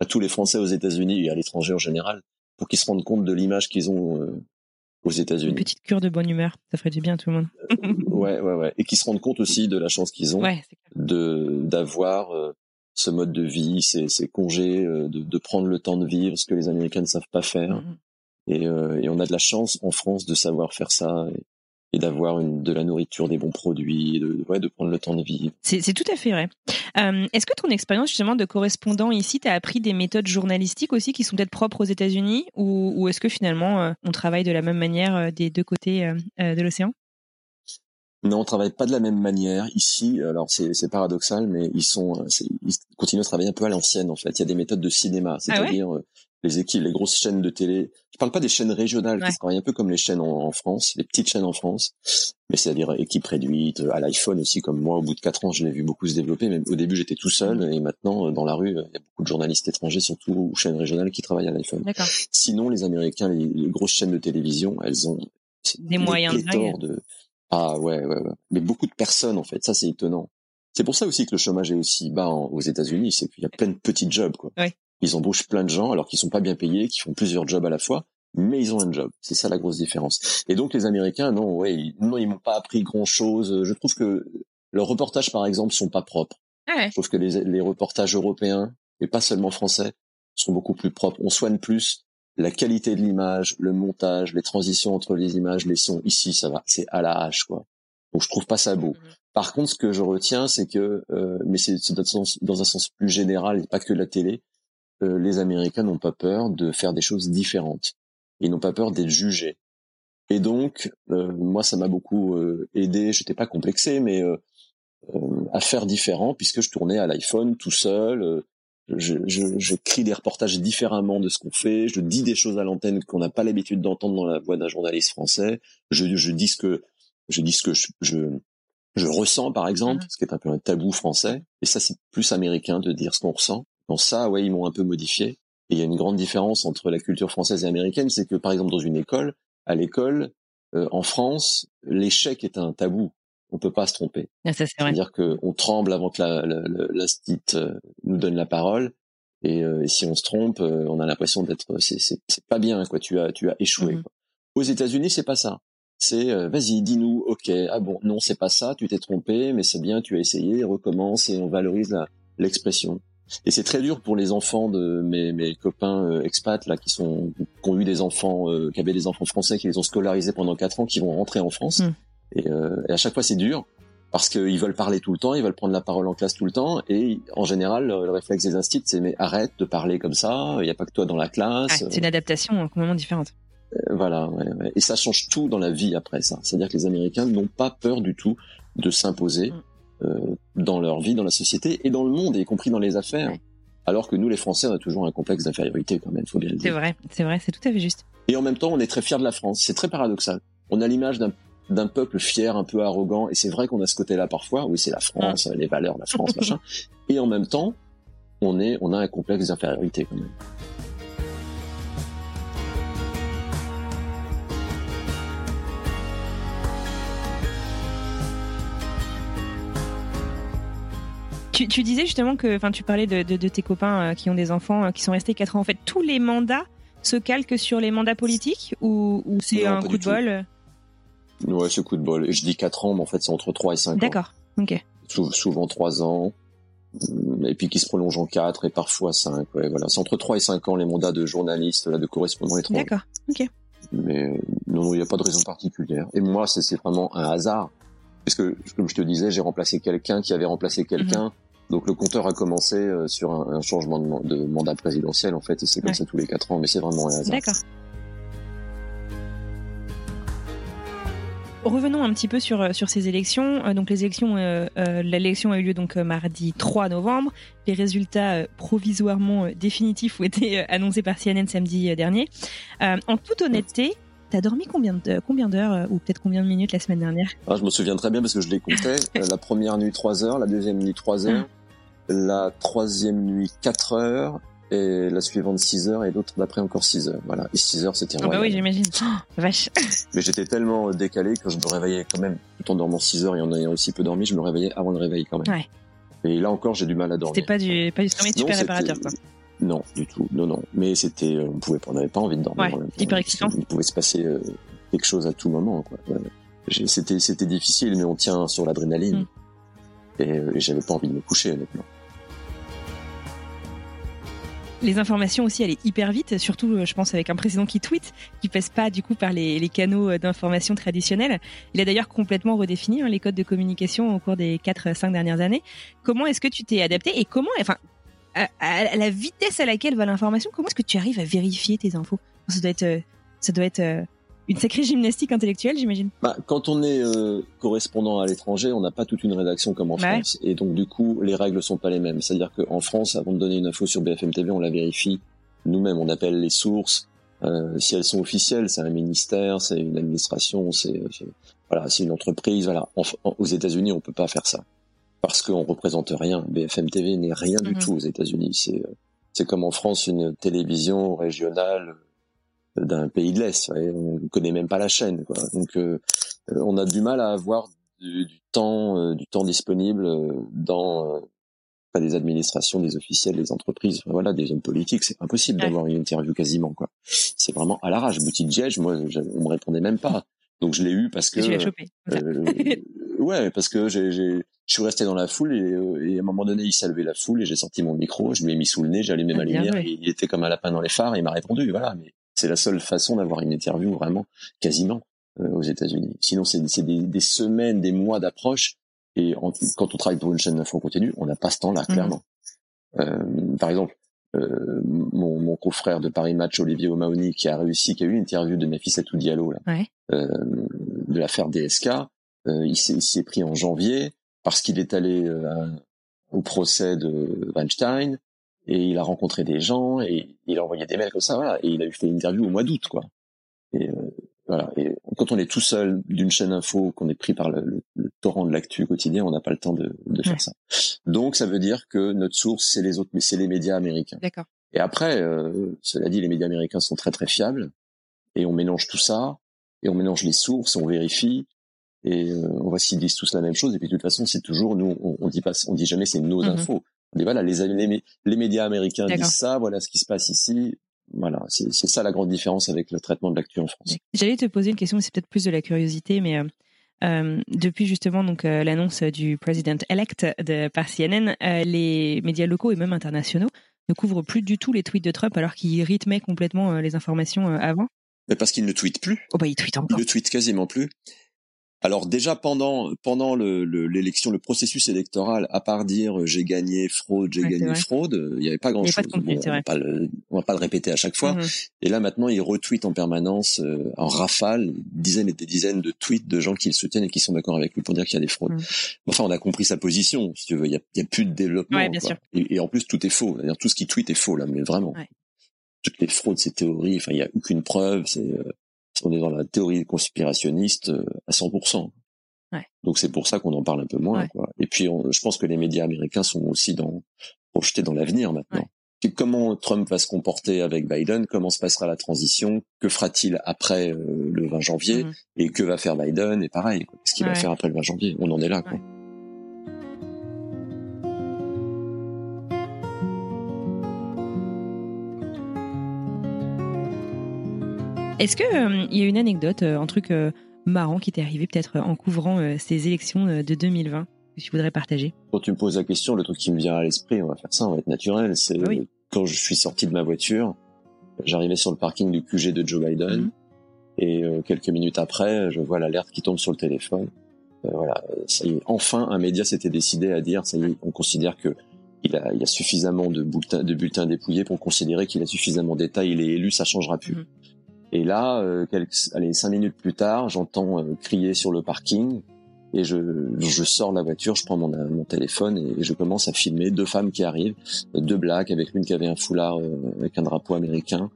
à tous les Français aux États-Unis et à l'étranger en général pour qu'ils se rendent compte de l'image qu'ils ont euh, aux États-Unis. Une petite cure de bonne humeur, ça ferait du bien à tout le monde. Euh, ouais, ouais, ouais, et qu'ils se rendent compte aussi de la chance qu'ils ont de d'avoir euh, ce mode de vie, ces, ces congés, de, de, prendre le temps de vivre, ce que les Américains ne savent pas faire. Mm-hmm. Et, et, on a de la chance en France de savoir faire ça. Et, et d'avoir de la nourriture, des bons produits, de, ouais, de prendre le temps de vivre. C'est tout à fait vrai. Euh, Est-ce que ton expérience justement de correspondant ici, tu as appris des méthodes journalistiques aussi qui sont peut-être propres aux États-Unis ou, ou est-ce que finalement euh, on travaille de la même manière euh, des deux côtés euh, de l'océan? Non, on travaille pas de la même manière ici. Alors c'est paradoxal, mais ils sont, ils continuent à travailler un peu à l'ancienne en fait. Il y a des méthodes de cinéma, ah c'est-à-dire euh, les équipes, les grosses chaînes de télé. Je parle pas des chaînes régionales qui travaillent un peu comme les chaînes en, France, les petites chaînes en France, mais c'est-à-dire équipe réduite, à l'iPhone aussi comme moi. Au bout de quatre ans, je l'ai vu beaucoup se développer. Même au début, j'étais tout seul et maintenant, dans la rue, il y a beaucoup de journalistes étrangers, surtout ou chaînes régionales, qui travaillent à l'iPhone. Sinon, les Américains, les, grosses chaînes de télévision, elles ont des moyens de ah ouais, ouais, ouais. Mais beaucoup de personnes, en fait. Ça, c'est étonnant. C'est pour ça aussi que le chômage est aussi bas aux États-Unis. C'est qu'il y a plein de petits jobs, quoi. Ils embauchent plein de gens alors qu'ils sont pas bien payés, qui font plusieurs jobs à la fois, mais ils ont un job. C'est ça la grosse différence. Et donc les Américains, non, ouais, ils, non, ils m'ont pas appris grand chose. Je trouve que leurs reportages, par exemple, sont pas propres. Je trouve que les, les reportages européens, et pas seulement français, sont beaucoup plus propres. On soigne plus la qualité de l'image, le montage, les transitions entre les images, les sons. Ici, ça va, c'est à la hache, quoi. Donc je trouve pas ça beau. Mhm. Par contre, ce que je retiens, c'est que, euh, mais c'est dans un sens plus général, et pas que la télé, euh, les Américains n'ont pas peur de faire des choses différentes. Ils n'ont pas peur d'être jugés. Et donc, euh, moi, ça m'a beaucoup aidé. Je n'étais pas complexé, mais à faire différent, puisque je tournais à l'iPhone tout seul je, je, je crie des reportages différemment de ce qu'on fait, je dis des choses à l'antenne qu'on n'a pas l'habitude d'entendre dans la voix d'un journaliste français, je, je dis ce que je dis ce que je, je, ressens par exemple, mmh. ce qui est un peu un tabou français, et ça c'est plus américain de dire ce qu'on ressent. Dans ça, ouais, ils m'ont un peu modifié. Et il y a une grande différence entre la culture française et américaine, c'est que par exemple dans une école, à l'école, euh, en France, l'échec est un tabou on peut pas se tromper. Ah, C'est-à-dire qu'on tremble avant que la, la, euh, nous donne la parole. Euh, et, si on se trompe, euh, on a l'impression d'être, c'est pas bien quoi. Tu as, tu as échoué. Mmh Aux États-Unis, c'est pas ça. C'est vas-y, dis-nous, ok, ah bon, non, c'est pas ça, tu t'es trompé, mais c'est bien, tu as essayé, recommence et on valorise l'expression. Et c'est très dur pour les enfants de mes, mes copains expats là qui sont qui ont eu des enfants, qui avaient des enfants français, qui les ont scolarisés pendant quatre ans, qui vont rentrer en France. Mmh. Euh, et, à chaque fois, c'est dur parce qu'ils veulent parler tout le temps, ils veulent prendre la parole en classe tout le temps, et en général, le, réflexe des instituts, c'est mais arrête de parler comme ça, il n'y a pas que toi dans la classe. c'est une adaptation complètement différente. Euh, voilà, ouais, ouais. et ça change tout dans la vie après ça. C'est-à-dire que les Américains n'ont pas peur du tout de s'imposer mm. Euh, dans leur vie, dans la société et dans le monde, y compris dans les affaires. Alors que nous, les Français, on a toujours un complexe d'infériorité quand même, faut bien le dire. C'est vrai, c'est vrai, c'est tout à fait juste. Et en même temps, on est très fiers de la France. C'est très paradoxal. On a l'image d'un d'un peuple fier, un peu arrogant. Et c'est vrai qu'on a ce côté-là parfois. Oui, c'est la France, les valeurs, la France, machin. Et en même temps, on est, on a un complexe d'infériorité quand même. Tu, disais justement que, enfin, tu parlais de, tes copains euh, qui ont des enfants euh, qui sont restés 4 ans. En fait, tous les mandats se calquent sur les mandats politiques ou, c'est un coup de bol Ouais, ce coup de bol. Et je dis 4 ans, mais en fait, c'est entre 3 et 5 ans. D'accord, ok. souvent 3 ans, et puis qui se prolonge en 4 et parfois 5. Ouais, voilà. C'est entre 3 et 5 ans les mandats de journaliste, là, de correspondant étranger. D'accord, ok. Mais non, il n'y a pas de raison particulière. Et moi, c'est vraiment un hasard. Parce que, comme je te disais, j'ai remplacé quelqu'un qui avait remplacé quelqu'un. Donc le compteur a commencé euh, sur un, changement de, de, mandat présidentiel, en fait, et c'est comme ça tous les 4 ans, mais c'est vraiment un hasard. D'accord. revenons un petit peu sur, euh, sur ces élections. Euh, donc les élections, euh, l'élection a eu lieu donc mardi 3 novembre. Les résultats provisoirement définitifs ont été annoncés par CNN samedi dernier. en toute honnêteté, T'as dormi combien de combien d'heures ou peut-être combien de minutes la semaine dernière? Ah, Je me souviens très bien parce que je les comptais. la première nuit 3 heures, la deuxième nuit 3 heures. La troisième nuit 4 heures et la suivante 6 heures et l'autre d'après encore 6 heures. Voilà. Et 6 heures, c'était ah bah oui, j'imagine. Oh, vache. Mais j'étais tellement décalé que je me réveillais quand même, tout en dormant 6 heures et en ayant aussi peu dormi, je me réveillais avant le réveil quand même. Ouais. Et là encore, j'ai du mal à dormir. C'était pas du, pas du sommeil super réparateur, quoi. Non, du tout. Non, non. Mais c'était, euh, on pouvait, on n'avait pas envie de dormir. Ouais, hyper excitant. Il pouvait se passer euh, quelque chose à tout moment, quoi. C'était, c'était difficile, mais on tient sur l'adrénaline. Mm. Et, euh, et j'avais pas envie de me coucher, honnêtement les informations aussi allaient hyper vite, surtout euh, je pense avec un président qui tweet, qui passe pas du coup par les, canaux euh, d'information traditionnels. Il a d'ailleurs complètement redéfini hein, les codes de communication au cours des 4-5 dernières années. Comment est-ce que tu t'es adapté et comment, enfin, à, la vitesse à laquelle va l'information, comment est-ce que tu arrives à vérifier tes infos? Ça doit être, euh, ça doit être une sacrée gymnastique intellectuelle, j'imagine. Bah, quand on est euh, correspondant à l'étranger, on n'a pas toute une rédaction comme en France, et donc du coup, les règles sont pas les mêmes. C'est-à-dire qu'en France, avant de donner une info sur BFM TV, on la vérifie nous-mêmes, on appelle les sources. Euh, si elles sont officielles, c'est un ministère, c'est une administration, c'est voilà, c'est une entreprise. Voilà, aux États-Unis, on peut pas faire ça parce qu'on représente rien. BFM TV n'est rien du mhm. tout aux États-Unis. C'est euh, c'est comme en France une télévision régionale d'un pays de l'Est. On ne connaît même pas la chaîne. Quoi. Donc, euh, on a du mal à avoir du, temps, euh, du temps disponible euh, dans pas des administrations, des officiels, des entreprises, voilà, des hommes politiques. C'est impossible d'avoir une interview quasiment. quoi. C'est vraiment à l'arrache. Boutique Diège, moi, on me répondait même pas. Donc je l'ai eu parce que. Tu chopé. ouais, parce que j'ai, je suis resté dans la foule et, et, à un moment donné, il s'est levé la foule et j'ai sorti mon micro, je lui ai mis sous le nez, j'ai allumé ma lumière, et il était comme un lapin dans les phares et il m'a répondu. Voilà, mais c'est la seule façon d'avoir une interview vraiment quasiment euh, aux États-Unis. Sinon, c'est des, des, semaines, des mois d'approche. Et quand on travaille pour une chaîne d'info continue, on n'a pas ce temps-là, mmh. clairement. Euh, par exemple, euh, mon, mon confrère de Paris Match, Olivier O'Mahony, qui a réussi, qui a eu une interview de Nafissatou Diallo là, ouais. euh, de l'affaire DSK, euh, il s'y est pris en janvier parce qu'il est allé euh, au procès de Weinstein et il a rencontré des gens et il a envoyé des mails comme ça voilà. Et il a eu fait une interview au mois d'août quoi. Et euh, voilà. Et quand on est tout seul d'une chaîne info qu'on est pris par le, le, torrent de l'actu quotidien on n'a pas le temps de, de faire ça. Donc ça veut dire que notre source c'est les autres mais c'est les médias américains. D'accord. Et après euh, cela dit les médias américains sont très très fiables. Et on mélange tout ça et on mélange les sources on vérifie et euh, on voit s'ils disent tous la même chose. Et puis de toute façon c'est toujours nous on, on dit pas on dit jamais c'est nos mm-hmm. infos voilà, les, les, les médias américains disent ça, voilà ce qui se passe ici. Voilà, c'est ça la grande différence avec le traitement de l'actu en France. J'allais te poser une question, c'est peut-être plus de la curiosité, mais euh, euh depuis justement donc euh, l'annonce du president elect de par CNN, euh, les médias locaux et même internationaux ne couvrent plus du tout les tweets de Trump alors qu'il rythmait complètement les informations avant. Mais parce qu'il ne tweet plus. Oh bah encore. Il ne tweet quasiment plus. Alors déjà pendant pendant l'élection, le, processus électoral, à part dire euh, j'ai gagné fraude, j'ai gagné fraude, euh, il n'y avait pas grand chose. on, va pas le, va pas le répéter à chaque fois. Mm-hmm. Et là maintenant, il retweet en permanence, euh, en rafale, dizaines et des dizaines de tweets de gens qui le soutiennent et qui sont d'accord avec lui pour dire qu'il y a des fraudes. Mm. Enfin, on a compris sa position. Si tu veux, il y a, y a, plus de développement. Ouais, bien sûr. Et, en plus, tout est faux. Tout ce qui tweet est faux là, mais vraiment. Toutes les fraudes, c'est théorie. Enfin, il y a aucune preuve. C'est on est dans la théorie conspirationniste euh, à 100%. Ouais. Donc c'est pour ça qu'on en parle un peu moins. Quoi. Et puis je pense que les médias américains sont aussi dans, projetés dans l'avenir maintenant. comment Trump va se comporter avec Biden? Comment se passera la transition? Que fera-t-il après euh, le 20 janvier? Mmh. Et que va faire Biden? Et pareil, qu'est-ce qu'il va faire après le 20 janvier? On en est là. Quoi. Est-ce que il euh, y a une anecdote, euh, un truc euh, marrant qui t'est arrivé peut-être en couvrant ces élections de 2020 que tu voudrais partager? Quand tu me poses la question, le truc qui me vient à l'esprit, on va faire ça, on va être naturel, c'est quand je suis sorti de ma voiture, j'arrivais sur le parking du QG de Joe Biden mhm. et quelques minutes après, je vois l'alerte qui tombe sur le téléphone. voilà, ça y est, enfin un média s'était décidé à dire, ça y est, on considère que il a, il y a suffisamment de bulletins, de bulletins dépouillés pour considérer qu'il a suffisamment d'état, il est élu, ça changera plus. Mhm. Et là, euh, quelques, allez, cinq minutes plus tard, j'entends euh, crier sur le parking et je, je sors de la voiture, je prends mon, mon téléphone et, je commence à filmer deux femmes qui arrivent, deux blacks avec l'une qui avait un foulard euh, avec un drapeau américain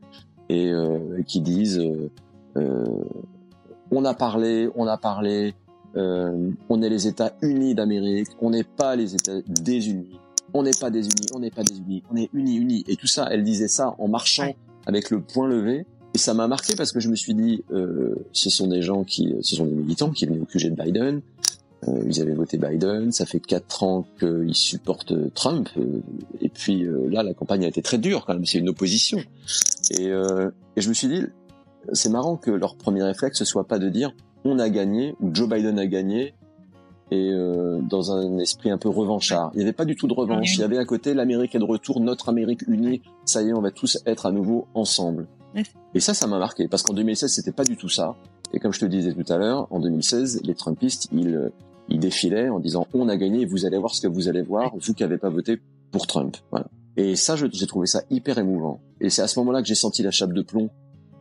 et euh, qui disent on a parlé, on a parlé, on est les États unis d'Amérique, on n'est pas les États désunis, on n'est pas désunis, on n'est pas désunis, on est unis, unis. Et tout ça, elle disait ça en marchant avec le poing levé. Et ça m'a marqué parce que je me suis dit, euh, ce sont des gens qui, ce sont des militants qui venaient au QG de Biden. Euh, ils avaient voté Biden. Ça fait quatre ans qu'ils supportent Trump. Euh, et puis euh, là, la campagne a été très dure quand même. C'est une opposition. Et, euh, et je me suis dit, c'est marrant que leur premier réflexe ce soit pas de dire on a gagné ou Joe Biden a gagné et euh, dans un esprit un peu revanchard. Il n'y avait pas du tout de revanche. Il y avait à côté l'Amérique est de retour, notre Amérique unie. Ça y est, on va tous être à nouveau ensemble. Et ça, ça m'a marqué parce qu'en 2016, c'était pas du tout ça. Et comme je te disais tout à l'heure, en 2016, les Trumpistes, ils, ils défilaient en disant on a gagné, vous allez voir ce que vous allez voir, vous qui n'avez pas voté pour Trump. Voilà. Et ça, j'ai trouvé ça hyper émouvant. Et c'est à ce moment-là que j'ai senti la chape de plomb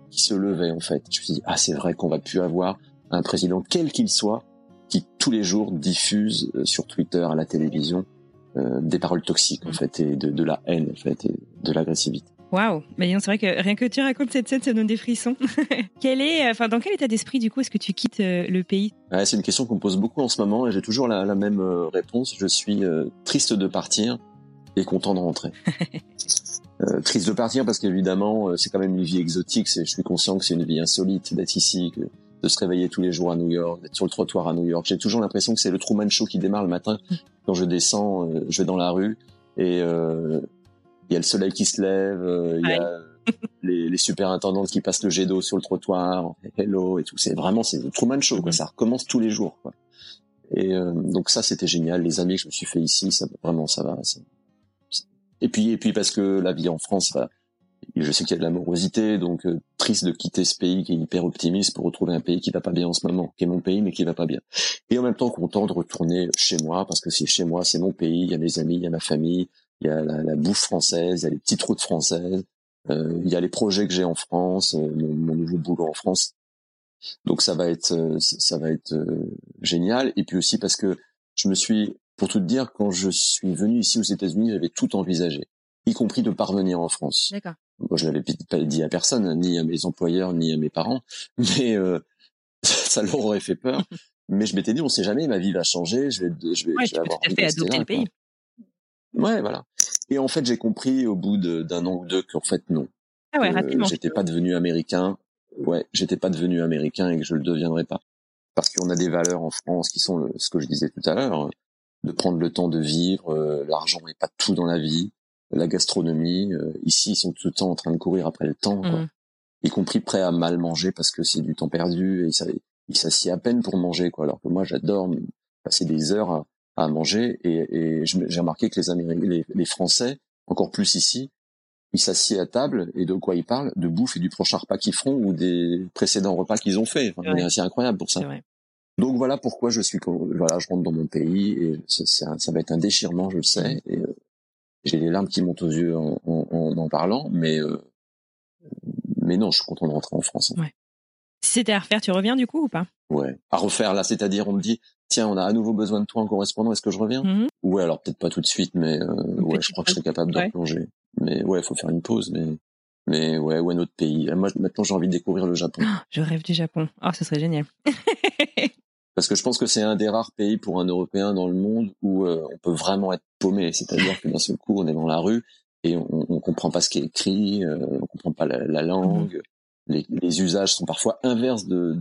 qui se levait en fait. Je me suis dit ah c'est vrai qu'on va plus avoir un président quel qu'il soit qui tous les jours diffuse euh, sur Twitter, à la télévision, euh, des paroles toxiques en fait et de, de, la haine en fait et de l'agressivité. Waouh, mais c'est vrai que rien que tu racontes cette scène, ça donne des frissons. quel est, enfin, dans quel état d'esprit du coup est-ce que tu quittes euh, le pays? Ouais, C'est une question qu'on me pose beaucoup en ce moment et j'ai toujours la, la, même réponse. Je suis triste de partir et content de rentrer. euh, triste de partir parce qu'évidemment c'est quand même une vie exotique. Je suis conscient que c'est une vie insolite d'être ici, que de se réveiller tous les jours à New York, d'être sur le trottoir à New York. J'ai toujours l'impression que c'est le Truman Show qui démarre le matin quand je descends, euh, je vais dans la rue et euh, il y a le soleil qui se lève, euh, il y a les, les superintendantes qui passent le jet d'eau sur le trottoir, hello et tout. C'est vraiment c'est le Truman Show quoi. Ça recommence tous les jours quoi. Et donc ça c'était génial. Les amis que je me suis fait ici, ça vraiment ça va. Et puis et puis parce que la vie en France, va je sais qu'il y a de l'amorosité, donc euh, triste de quitter ce pays qui est hyper optimiste pour retrouver un pays qui va pas bien en ce moment, qui est mon pays mais qui va pas bien. Et en même temps content de retourner chez moi parce que c'est chez moi, c'est mon pays, il y a mes amis, il y a ma famille, il y a la, la bouffe française, il y a les petites routes françaises, euh, il y a les projets que j'ai en France, euh, mon, nouveau boulot en France. Donc ça va être ça va être génial. Et puis aussi parce que je me suis, pour tout te dire, quand je suis venu ici aux États-Unis, j'avais tout envisagé y compris de parvenir en France. D'accord. Moi, je l'avais pas dit à personne, ni à mes employeurs, ni à mes parents, mais euh, ça leur aurait fait peur. mais je m'étais dit, on sait jamais, ma vie va changer, je vais, je vais, ouais, je vais avoir tout à fait adopter le pays. Ouais, voilà. Et en fait, j'ai compris au bout d'un an ou deux qu'en fait non. Ah ouais, rapidement. J'étais pas devenu américain. Ouais, j'étais pas devenu américain et que je le deviendrai pas. Parce qu'on a des valeurs en France qui sont ce que je disais tout à l'heure, de prendre le temps de vivre. Euh, l'argent n'est pas tout dans la vie la gastronomie. Euh, ici, ils sont tout le temps en train de courir après le temps, quoi. Mmh. y compris prêts à mal manger parce que c'est du temps perdu et ils s'assiedent à peine pour manger, quoi. Alors que moi, j'adore passer des heures à, manger et, et j'ai remarqué que les, Américains, les, Français, encore plus ici, ils s'assiedent à table et de quoi ils parlent? De bouffe et du prochain repas qu'ils feront ou des précédents repas qu'ils ont fait. Enfin, c'est incroyable pour ça. Donc voilà pourquoi je suis voilà, je rentre dans mon pays et ça, ça va être un déchirement, je le sais. Et euh, j'ai les larmes qui montent aux yeux en en, en parlant, mais euh, mais non, je suis content de rentrer en France. Ouais. Si c'était à refaire, tu reviens du coup ou pas? Ouais, à refaire là, c'est-à-dire on me dit tiens, on a à nouveau besoin de toi en correspondant, est-ce que je reviens mmh Ouais, alors peut-être pas tout de suite, mais euh, ouais, je crois que je serais capable de replonger. Mais ouais, il faut faire une pause, mais mais ouais, ou un autre pays. Moi, maintenant, j'ai envie de découvrir le Japon. je rêve du Japon. Oh, ce serait génial. Parce que je pense que c'est un des rares pays pour un Européen dans le monde où euh, on peut vraiment être paumé. C'est-à-dire que d'un seul coup, on est dans la rue et on, on comprend pas ce qui est écrit, euh, on comprend pas la, langue. Les, les, usages sont parfois inverses de,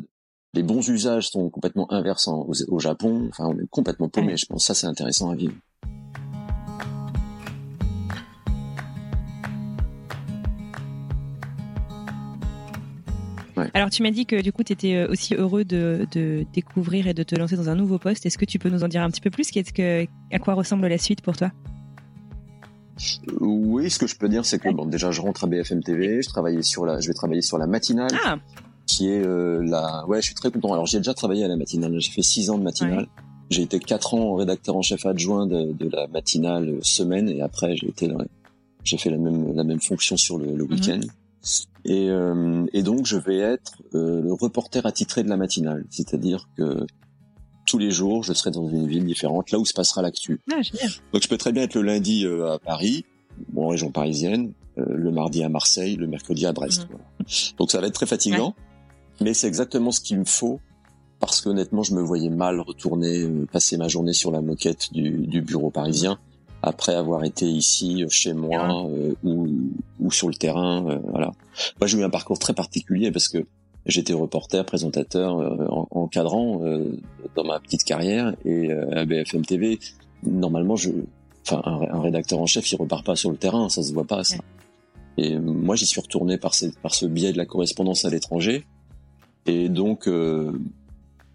les bons usages sont complètement inverses au, au, Japon. Enfin, on est complètement paumé. Je pense que ça, c'est intéressant à vivre. Alors, tu m'as dit que du coup, tu étais euh, aussi heureux de, découvrir et de te lancer dans un nouveau poste. Est-ce que tu peux nous en dire un petit peu plus? Qu'est-ce que, À quoi ressemble la suite pour toi? Oui, ce que je peux dire, c'est que bon, déjà, je rentre à BFM TV. Je travaillais sur la, je vais travailler sur la matinale. Ah. Qui est euh, la. Ouais, je suis très content. Alors, j'ai déjà travaillé à la matinale. J'ai fait six ans de matinale. J'ai été quatre ans rédacteur en chef adjoint de, la matinale semaine et après j'ai été j'ai fait la même la même fonction sur le, le mhm. week-end. Et, euh, et, donc je vais être euh, le reporter attitré de la matinale, c'est-à-dire que tous les jours je serai dans une ville différente, là où se passera l'actu. Ah, donc je peux très bien être le lundi euh, à Paris, en région parisienne, le mardi à Marseille, le mercredi à Brest. Mhm. Donc ça va être très fatigant, mais c'est exactement ce qu'il me faut parce qu'honnêtement je me voyais mal retourner passer ma journée sur la moquette du, du bureau parisien après avoir été ici euh, chez moi euh, ou, ou, sur le terrain. Euh, voilà. Moi, j'ai eu un parcours très particulier parce que j'étais reporter, présentateur, encadrant dans ma petite carrière et à BFM TV. Normalement, je, enfin, un, rédacteur en chef, il repart pas sur le terrain, ça se voit pas ça. Et moi, j'y suis retourné par, par ce biais de la correspondance à l'étranger. Et donc,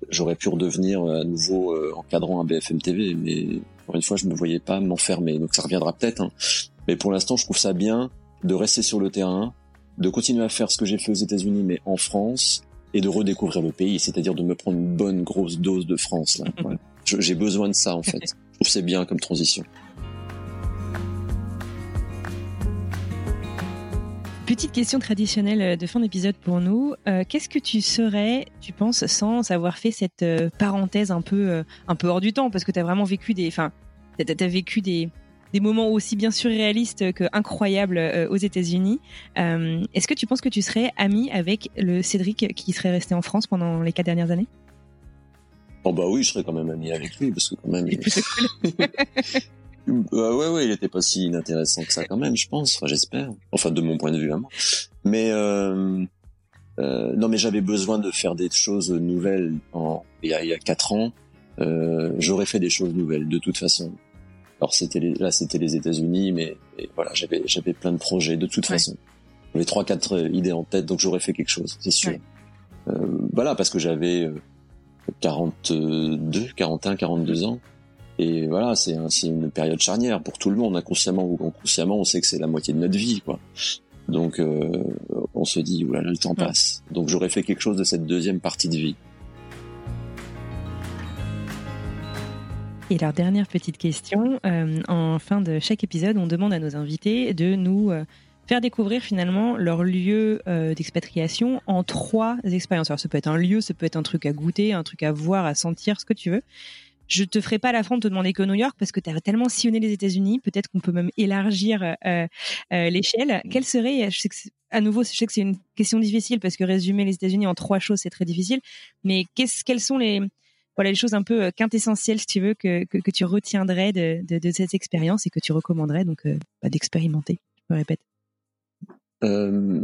j'aurais pu redevenir à nouveau encadrant à BFM TV, mais encore une fois, je ne me voyais pas m'enfermer, donc ça reviendra peut-être. Hein. Mais pour l'instant, je trouve ça bien de rester sur le terrain, de continuer à faire ce que j'ai fait aux États-Unis, mais en France, et de redécouvrir le pays, c'est-à-dire de me prendre une bonne grosse dose de France. Là. J'ai besoin de ça, en fait. Je trouve c'est bien comme transition. Petite question traditionnelle de fin d'épisode pour nous. Qu'est-ce que tu serais, tu penses, sans avoir fait cette parenthèse un peu, un peu hors du temps, parce que tu as vraiment vécu des, enfin, t'as as vécu des, des moments aussi bien surréalistes que incroyables aux États-Unis. Est-ce que tu penses que tu serais ami avec le Cédric qui serait resté en France pendant les quatre dernières années? Oh bah oui, je serais quand même ami avec lui parce que quand même. bah ouais, ouais, il était pas si inintéressant que ça quand même, je pense. Enfin, j'espère. Enfin, de mon point de vue à moi. Mais euh, euh, non, mais j'avais besoin de faire des choses nouvelles. En, il, y a, il y a quatre ans, euh, j'aurais fait des choses nouvelles de toute façon. Alors c'était là, c'était les États-Unis, mais voilà, j'avais j'avais plein de projets de toute façon. J'avais trois quatre idées en tête, donc j'aurais fait quelque chose, c'est sûr. Euh, voilà, parce que j'avais 42, 41, 42 ans. Et voilà, c'est une période charnière pour tout le monde, inconsciemment ou inconsciemment, on sait que c'est la moitié de notre vie, quoi. Donc, euh, on se dit, oulala, le temps passe. Donc, j'aurais fait quelque chose de cette deuxième partie de vie. Et alors, dernière petite question. Euh, en fin de chaque épisode, on demande à nos invités de nous euh, faire découvrir finalement leur lieu euh, d'expatriation en trois expériences. Alors ça peut être un lieu, ça peut être un truc à goûter, un truc à voir, à sentir, ce que tu veux. Je te ferai pas l'affront de te demander que New York parce que tu as tellement sillonné les États-Unis. Peut-être qu'on peut même élargir euh, euh, l'échelle. Quelle serait, je sais que à nouveau, je sais que c'est une question difficile parce que résumer les États-Unis en trois choses c'est très difficile. Mais qu'est-ce, quelles sont les voilà les choses un peu quintessentielles si tu veux que, que, tu retiendrais de, de, de, cette expérience et que tu recommanderais donc bah, d'expérimenter. Je me répète? Euh,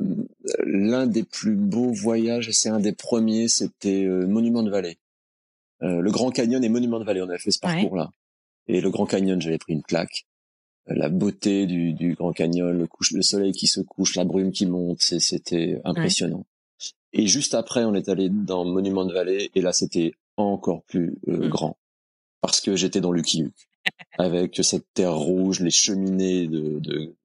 l'un des plus beaux voyages, et c'est un des premiers, c'était euh, Monument de Vallée. Euh, le Grand Canyon et Monument de Vallée, on a fait ce parcours-là. Et le Grand Canyon, j'avais pris une claque. La beauté du, du Grand Canyon, le, couche, le soleil qui se couche, la brume qui monte, c'était impressionnant. Et juste après, on est allé dans Monument de Vallée, et là, c'était encore plus mmh. grand, parce que j'étais dans Lucky Luke, avec cette terre rouge, les cheminées de, de,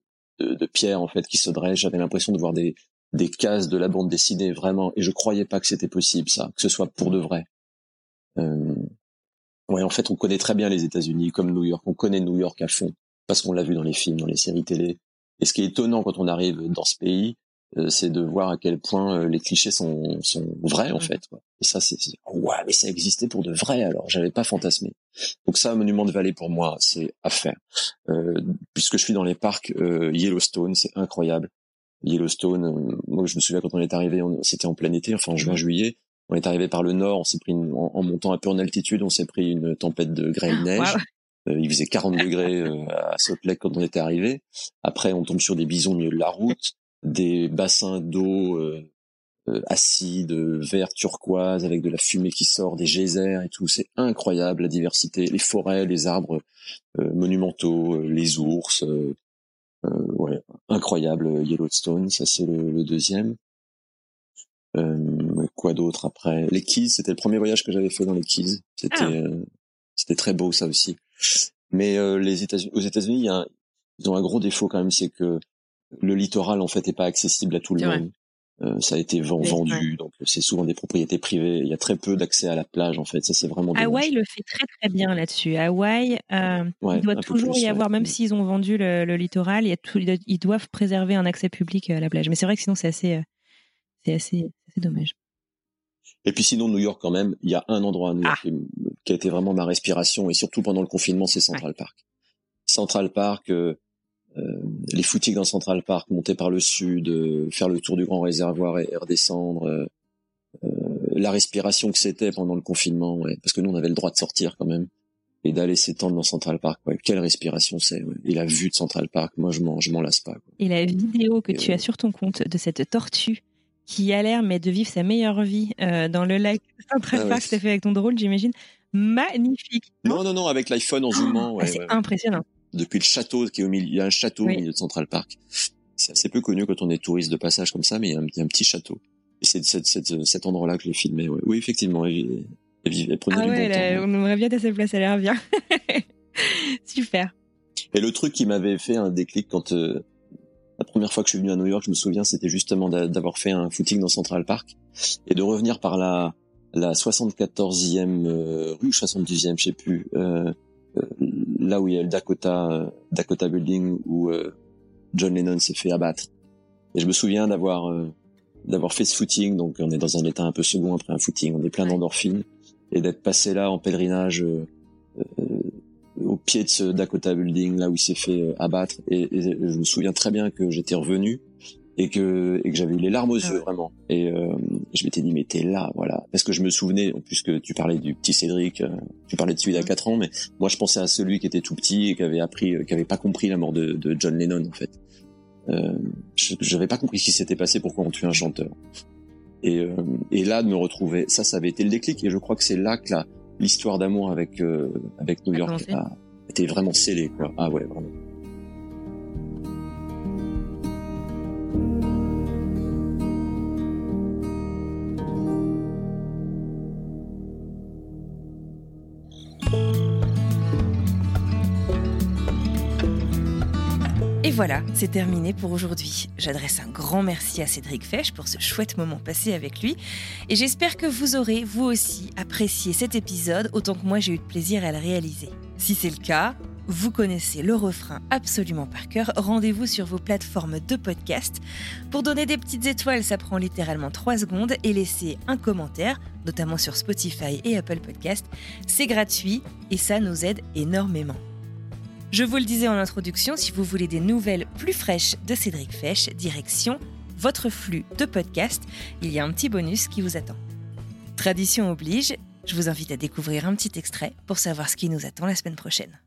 de, de pierre en fait qui se dressent. J'avais l'impression de voir des des cases de la bande dessinée vraiment, et je croyais pas que c'était possible ça, que ce soit pour de vrai. Euh, ouais, en fait, on connaît très bien les États-Unis comme New York. On connaît New York à fond parce qu'on l'a vu dans les films, dans les séries télé. Et ce qui est étonnant quand on arrive dans ce pays, euh, c'est de voir à quel point euh, les clichés sont, sont vrais en fait. Quoi. Et ça, c'est ouais, mais ça existait pour de vrai. Alors, j'avais pas fantasmé. Donc ça, Monument de Vallée pour moi, c'est à faire. Euh, puisque je suis dans les parcs euh, Yellowstone, c'est incroyable. Yellowstone, moi je me souviens quand on est arrivé, c'était en plein été, enfin en juin-juillet. On est arrivé par le nord, on s'est pris en, montant un peu en altitude, on s'est pris une tempête de grêle neige. il faisait 40 degrés à Salt Lake quand on était arrivé. Après, on tombe sur des bisons au milieu de la route des bassins d'eau euh, euh, acides, verts, turquoise, avec de la fumée qui sort, des geysers et tout. C'est incroyable la diversité, les forêts, les arbres euh, monumentaux, les ours. ouais, incroyable Yellowstone, ça c'est le, deuxième. Quoi d'autre après? Les Keys, c'était le premier voyage que j'avais fait dans les Keys. C'était ah. c'était très beau ça aussi. Mais les États aux États-Unis, ils ont un gros défaut quand même, c'est que le littoral en fait est pas accessible à tout le monde. Euh, ça a été vendu, donc c'est souvent des propriétés privées. Il y a très peu d'accès à la plage en fait. Ça c'est vraiment. Hawaï le fait très très bien là-dessus. Hawaï, euh, il doit toujours y avoir, même s'ils ont vendu le, littoral, il y a tout, ils doivent préserver un accès public à la plage. Mais c'est vrai que sinon c'est assez, euh, c'est assez, assez dommage. Et puis sinon New York quand même, il y a un endroit à New York ah. qui, a été vraiment ma respiration et surtout pendant le confinement, c'est Central Park. Central Park. Euh, euh, les footings dans Central Park, monter par le sud, euh, faire le tour du grand réservoir et, redescendre. Euh, la respiration que c'était pendant le confinement, ouais, parce que nous on avait le droit de sortir quand même et d'aller s'étendre dans Central Park. Ouais. Quelle respiration c'est ouais. Et la vue de Central Park, moi je m'en je m'en lasse pas. Quoi. Et la vidéo que tu as sur ton compte de cette tortue qui a l'air mais de vivre sa meilleure vie dans le lac Central ah Park, c'est fait avec ton drone, j'imagine. Magnifique. Non non non, avec l'iPhone en zoomant. Ah, c'est impressionnant depuis le château qui est au milieu. Il y a un château au milieu de Central Park. C'est assez peu connu quand on est touriste de passage comme ça, mais il y a un, petit château. Et c'est cet endroit-là que je l'ai filmé. Oui, effectivement. Elle, prenait ah ouais, On aimerait bien à cette place, elle a l'air bien. Super. Et le truc qui m'avait fait un déclic quand euh, la première fois que je suis venu à New York, je me souviens, c'était justement d'avoir fait un footing dans Central Park et de revenir par la la 74e euh, rue, 72e, je sais plus, euh, euh, là où il y a le Dakota, euh, Dakota Building où euh, John Lennon s'est fait abattre. Et je me souviens d'avoir d'avoir fait ce footing, donc on est dans un état un peu second après un footing, on est plein d'endorphines, et d'être passé là en pèlerinage au pied de ce Dakota Building, là où il s'est fait abattre. Et, et, je me souviens très bien que j'étais revenu et que et que j'avais eu les larmes aux yeux vraiment. Et euh, je m'étais dit mais t'es là voilà. Parce que je me souvenais en plus que tu parlais du petit Cédric euh, tu parlais de celui d'à 4 ans mais moi je pensais à celui qui était tout petit et qui avait appris euh, qui avait pas compris la mort de, de John Lennon en fait. Euh, j'avais pas compris ce qui s'était passé pourquoi on tue un chanteur. Et euh, et là de me retrouver ça ça avait été le déclic. Et je crois que c'est là que l'histoire d'amour avec euh, avec New York a été vraiment scellée quoi. Ah ouais vraiment voilà, c'est terminé pour aujourd'hui. J'adresse un grand merci à Cédric Fesch pour ce chouette moment passé avec lui. Et j'espère que vous aurez, vous aussi, apprécié cet épisode autant que moi j'ai eu de plaisir à le réaliser. Si c'est le cas, vous connaissez le refrain absolument par cœur. Rendez-vous sur vos plateformes de podcast. Pour donner des petites étoiles, ça prend littéralement 3 secondes et laisser un commentaire, notamment sur Spotify et Apple Podcast. C'est gratuit et ça nous aide énormément. Je vous le disais en introduction, si vous voulez des nouvelles plus fraîches de Cédric Fesch, direction votre flux de podcast, il y a un petit bonus qui vous attend. Tradition oblige, je vous invite à découvrir un petit extrait pour savoir ce qui nous attend la semaine prochaine.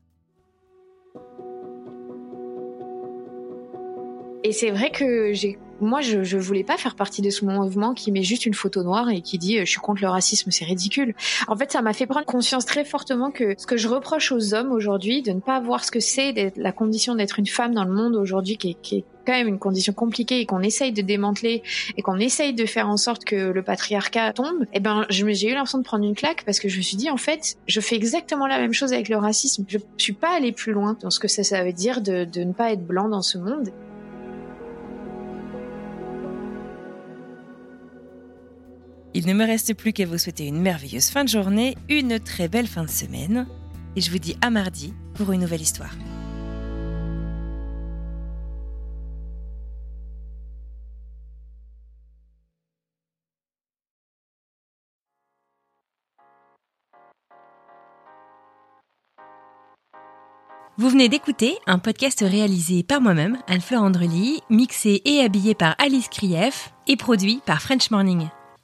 Et c'est vrai que j'ai, moi, je, je voulais pas faire partie de ce mouvement qui met juste une photo noire et qui dit euh, je suis contre le racisme, c'est ridicule. En fait, ça m'a fait prendre conscience très fortement que ce que je reproche aux hommes aujourd'hui, de ne pas voir ce que c'est la condition d'être une femme dans le monde aujourd'hui, qui est quand même une condition compliquée et qu'on essaye de démanteler et qu'on essaye de faire en sorte que le patriarcat tombe, eh ben, j'ai eu l'impression de prendre une claque parce que je me suis dit, en fait, je fais exactement la même chose avec le racisme. Je suis pas allée plus loin dans ce que ça, ça veut dire de, de ne pas être blanc dans ce monde. Il ne me reste plus qu'à vous souhaiter une merveilleuse fin de journée, une très belle fin de semaine, et je vous dis à mardi pour une nouvelle histoire. Vous venez d'écouter un podcast réalisé par moi-même, Anne-Fleur Andrely, mixé et habillé par Alice Krief et produit par French Morning.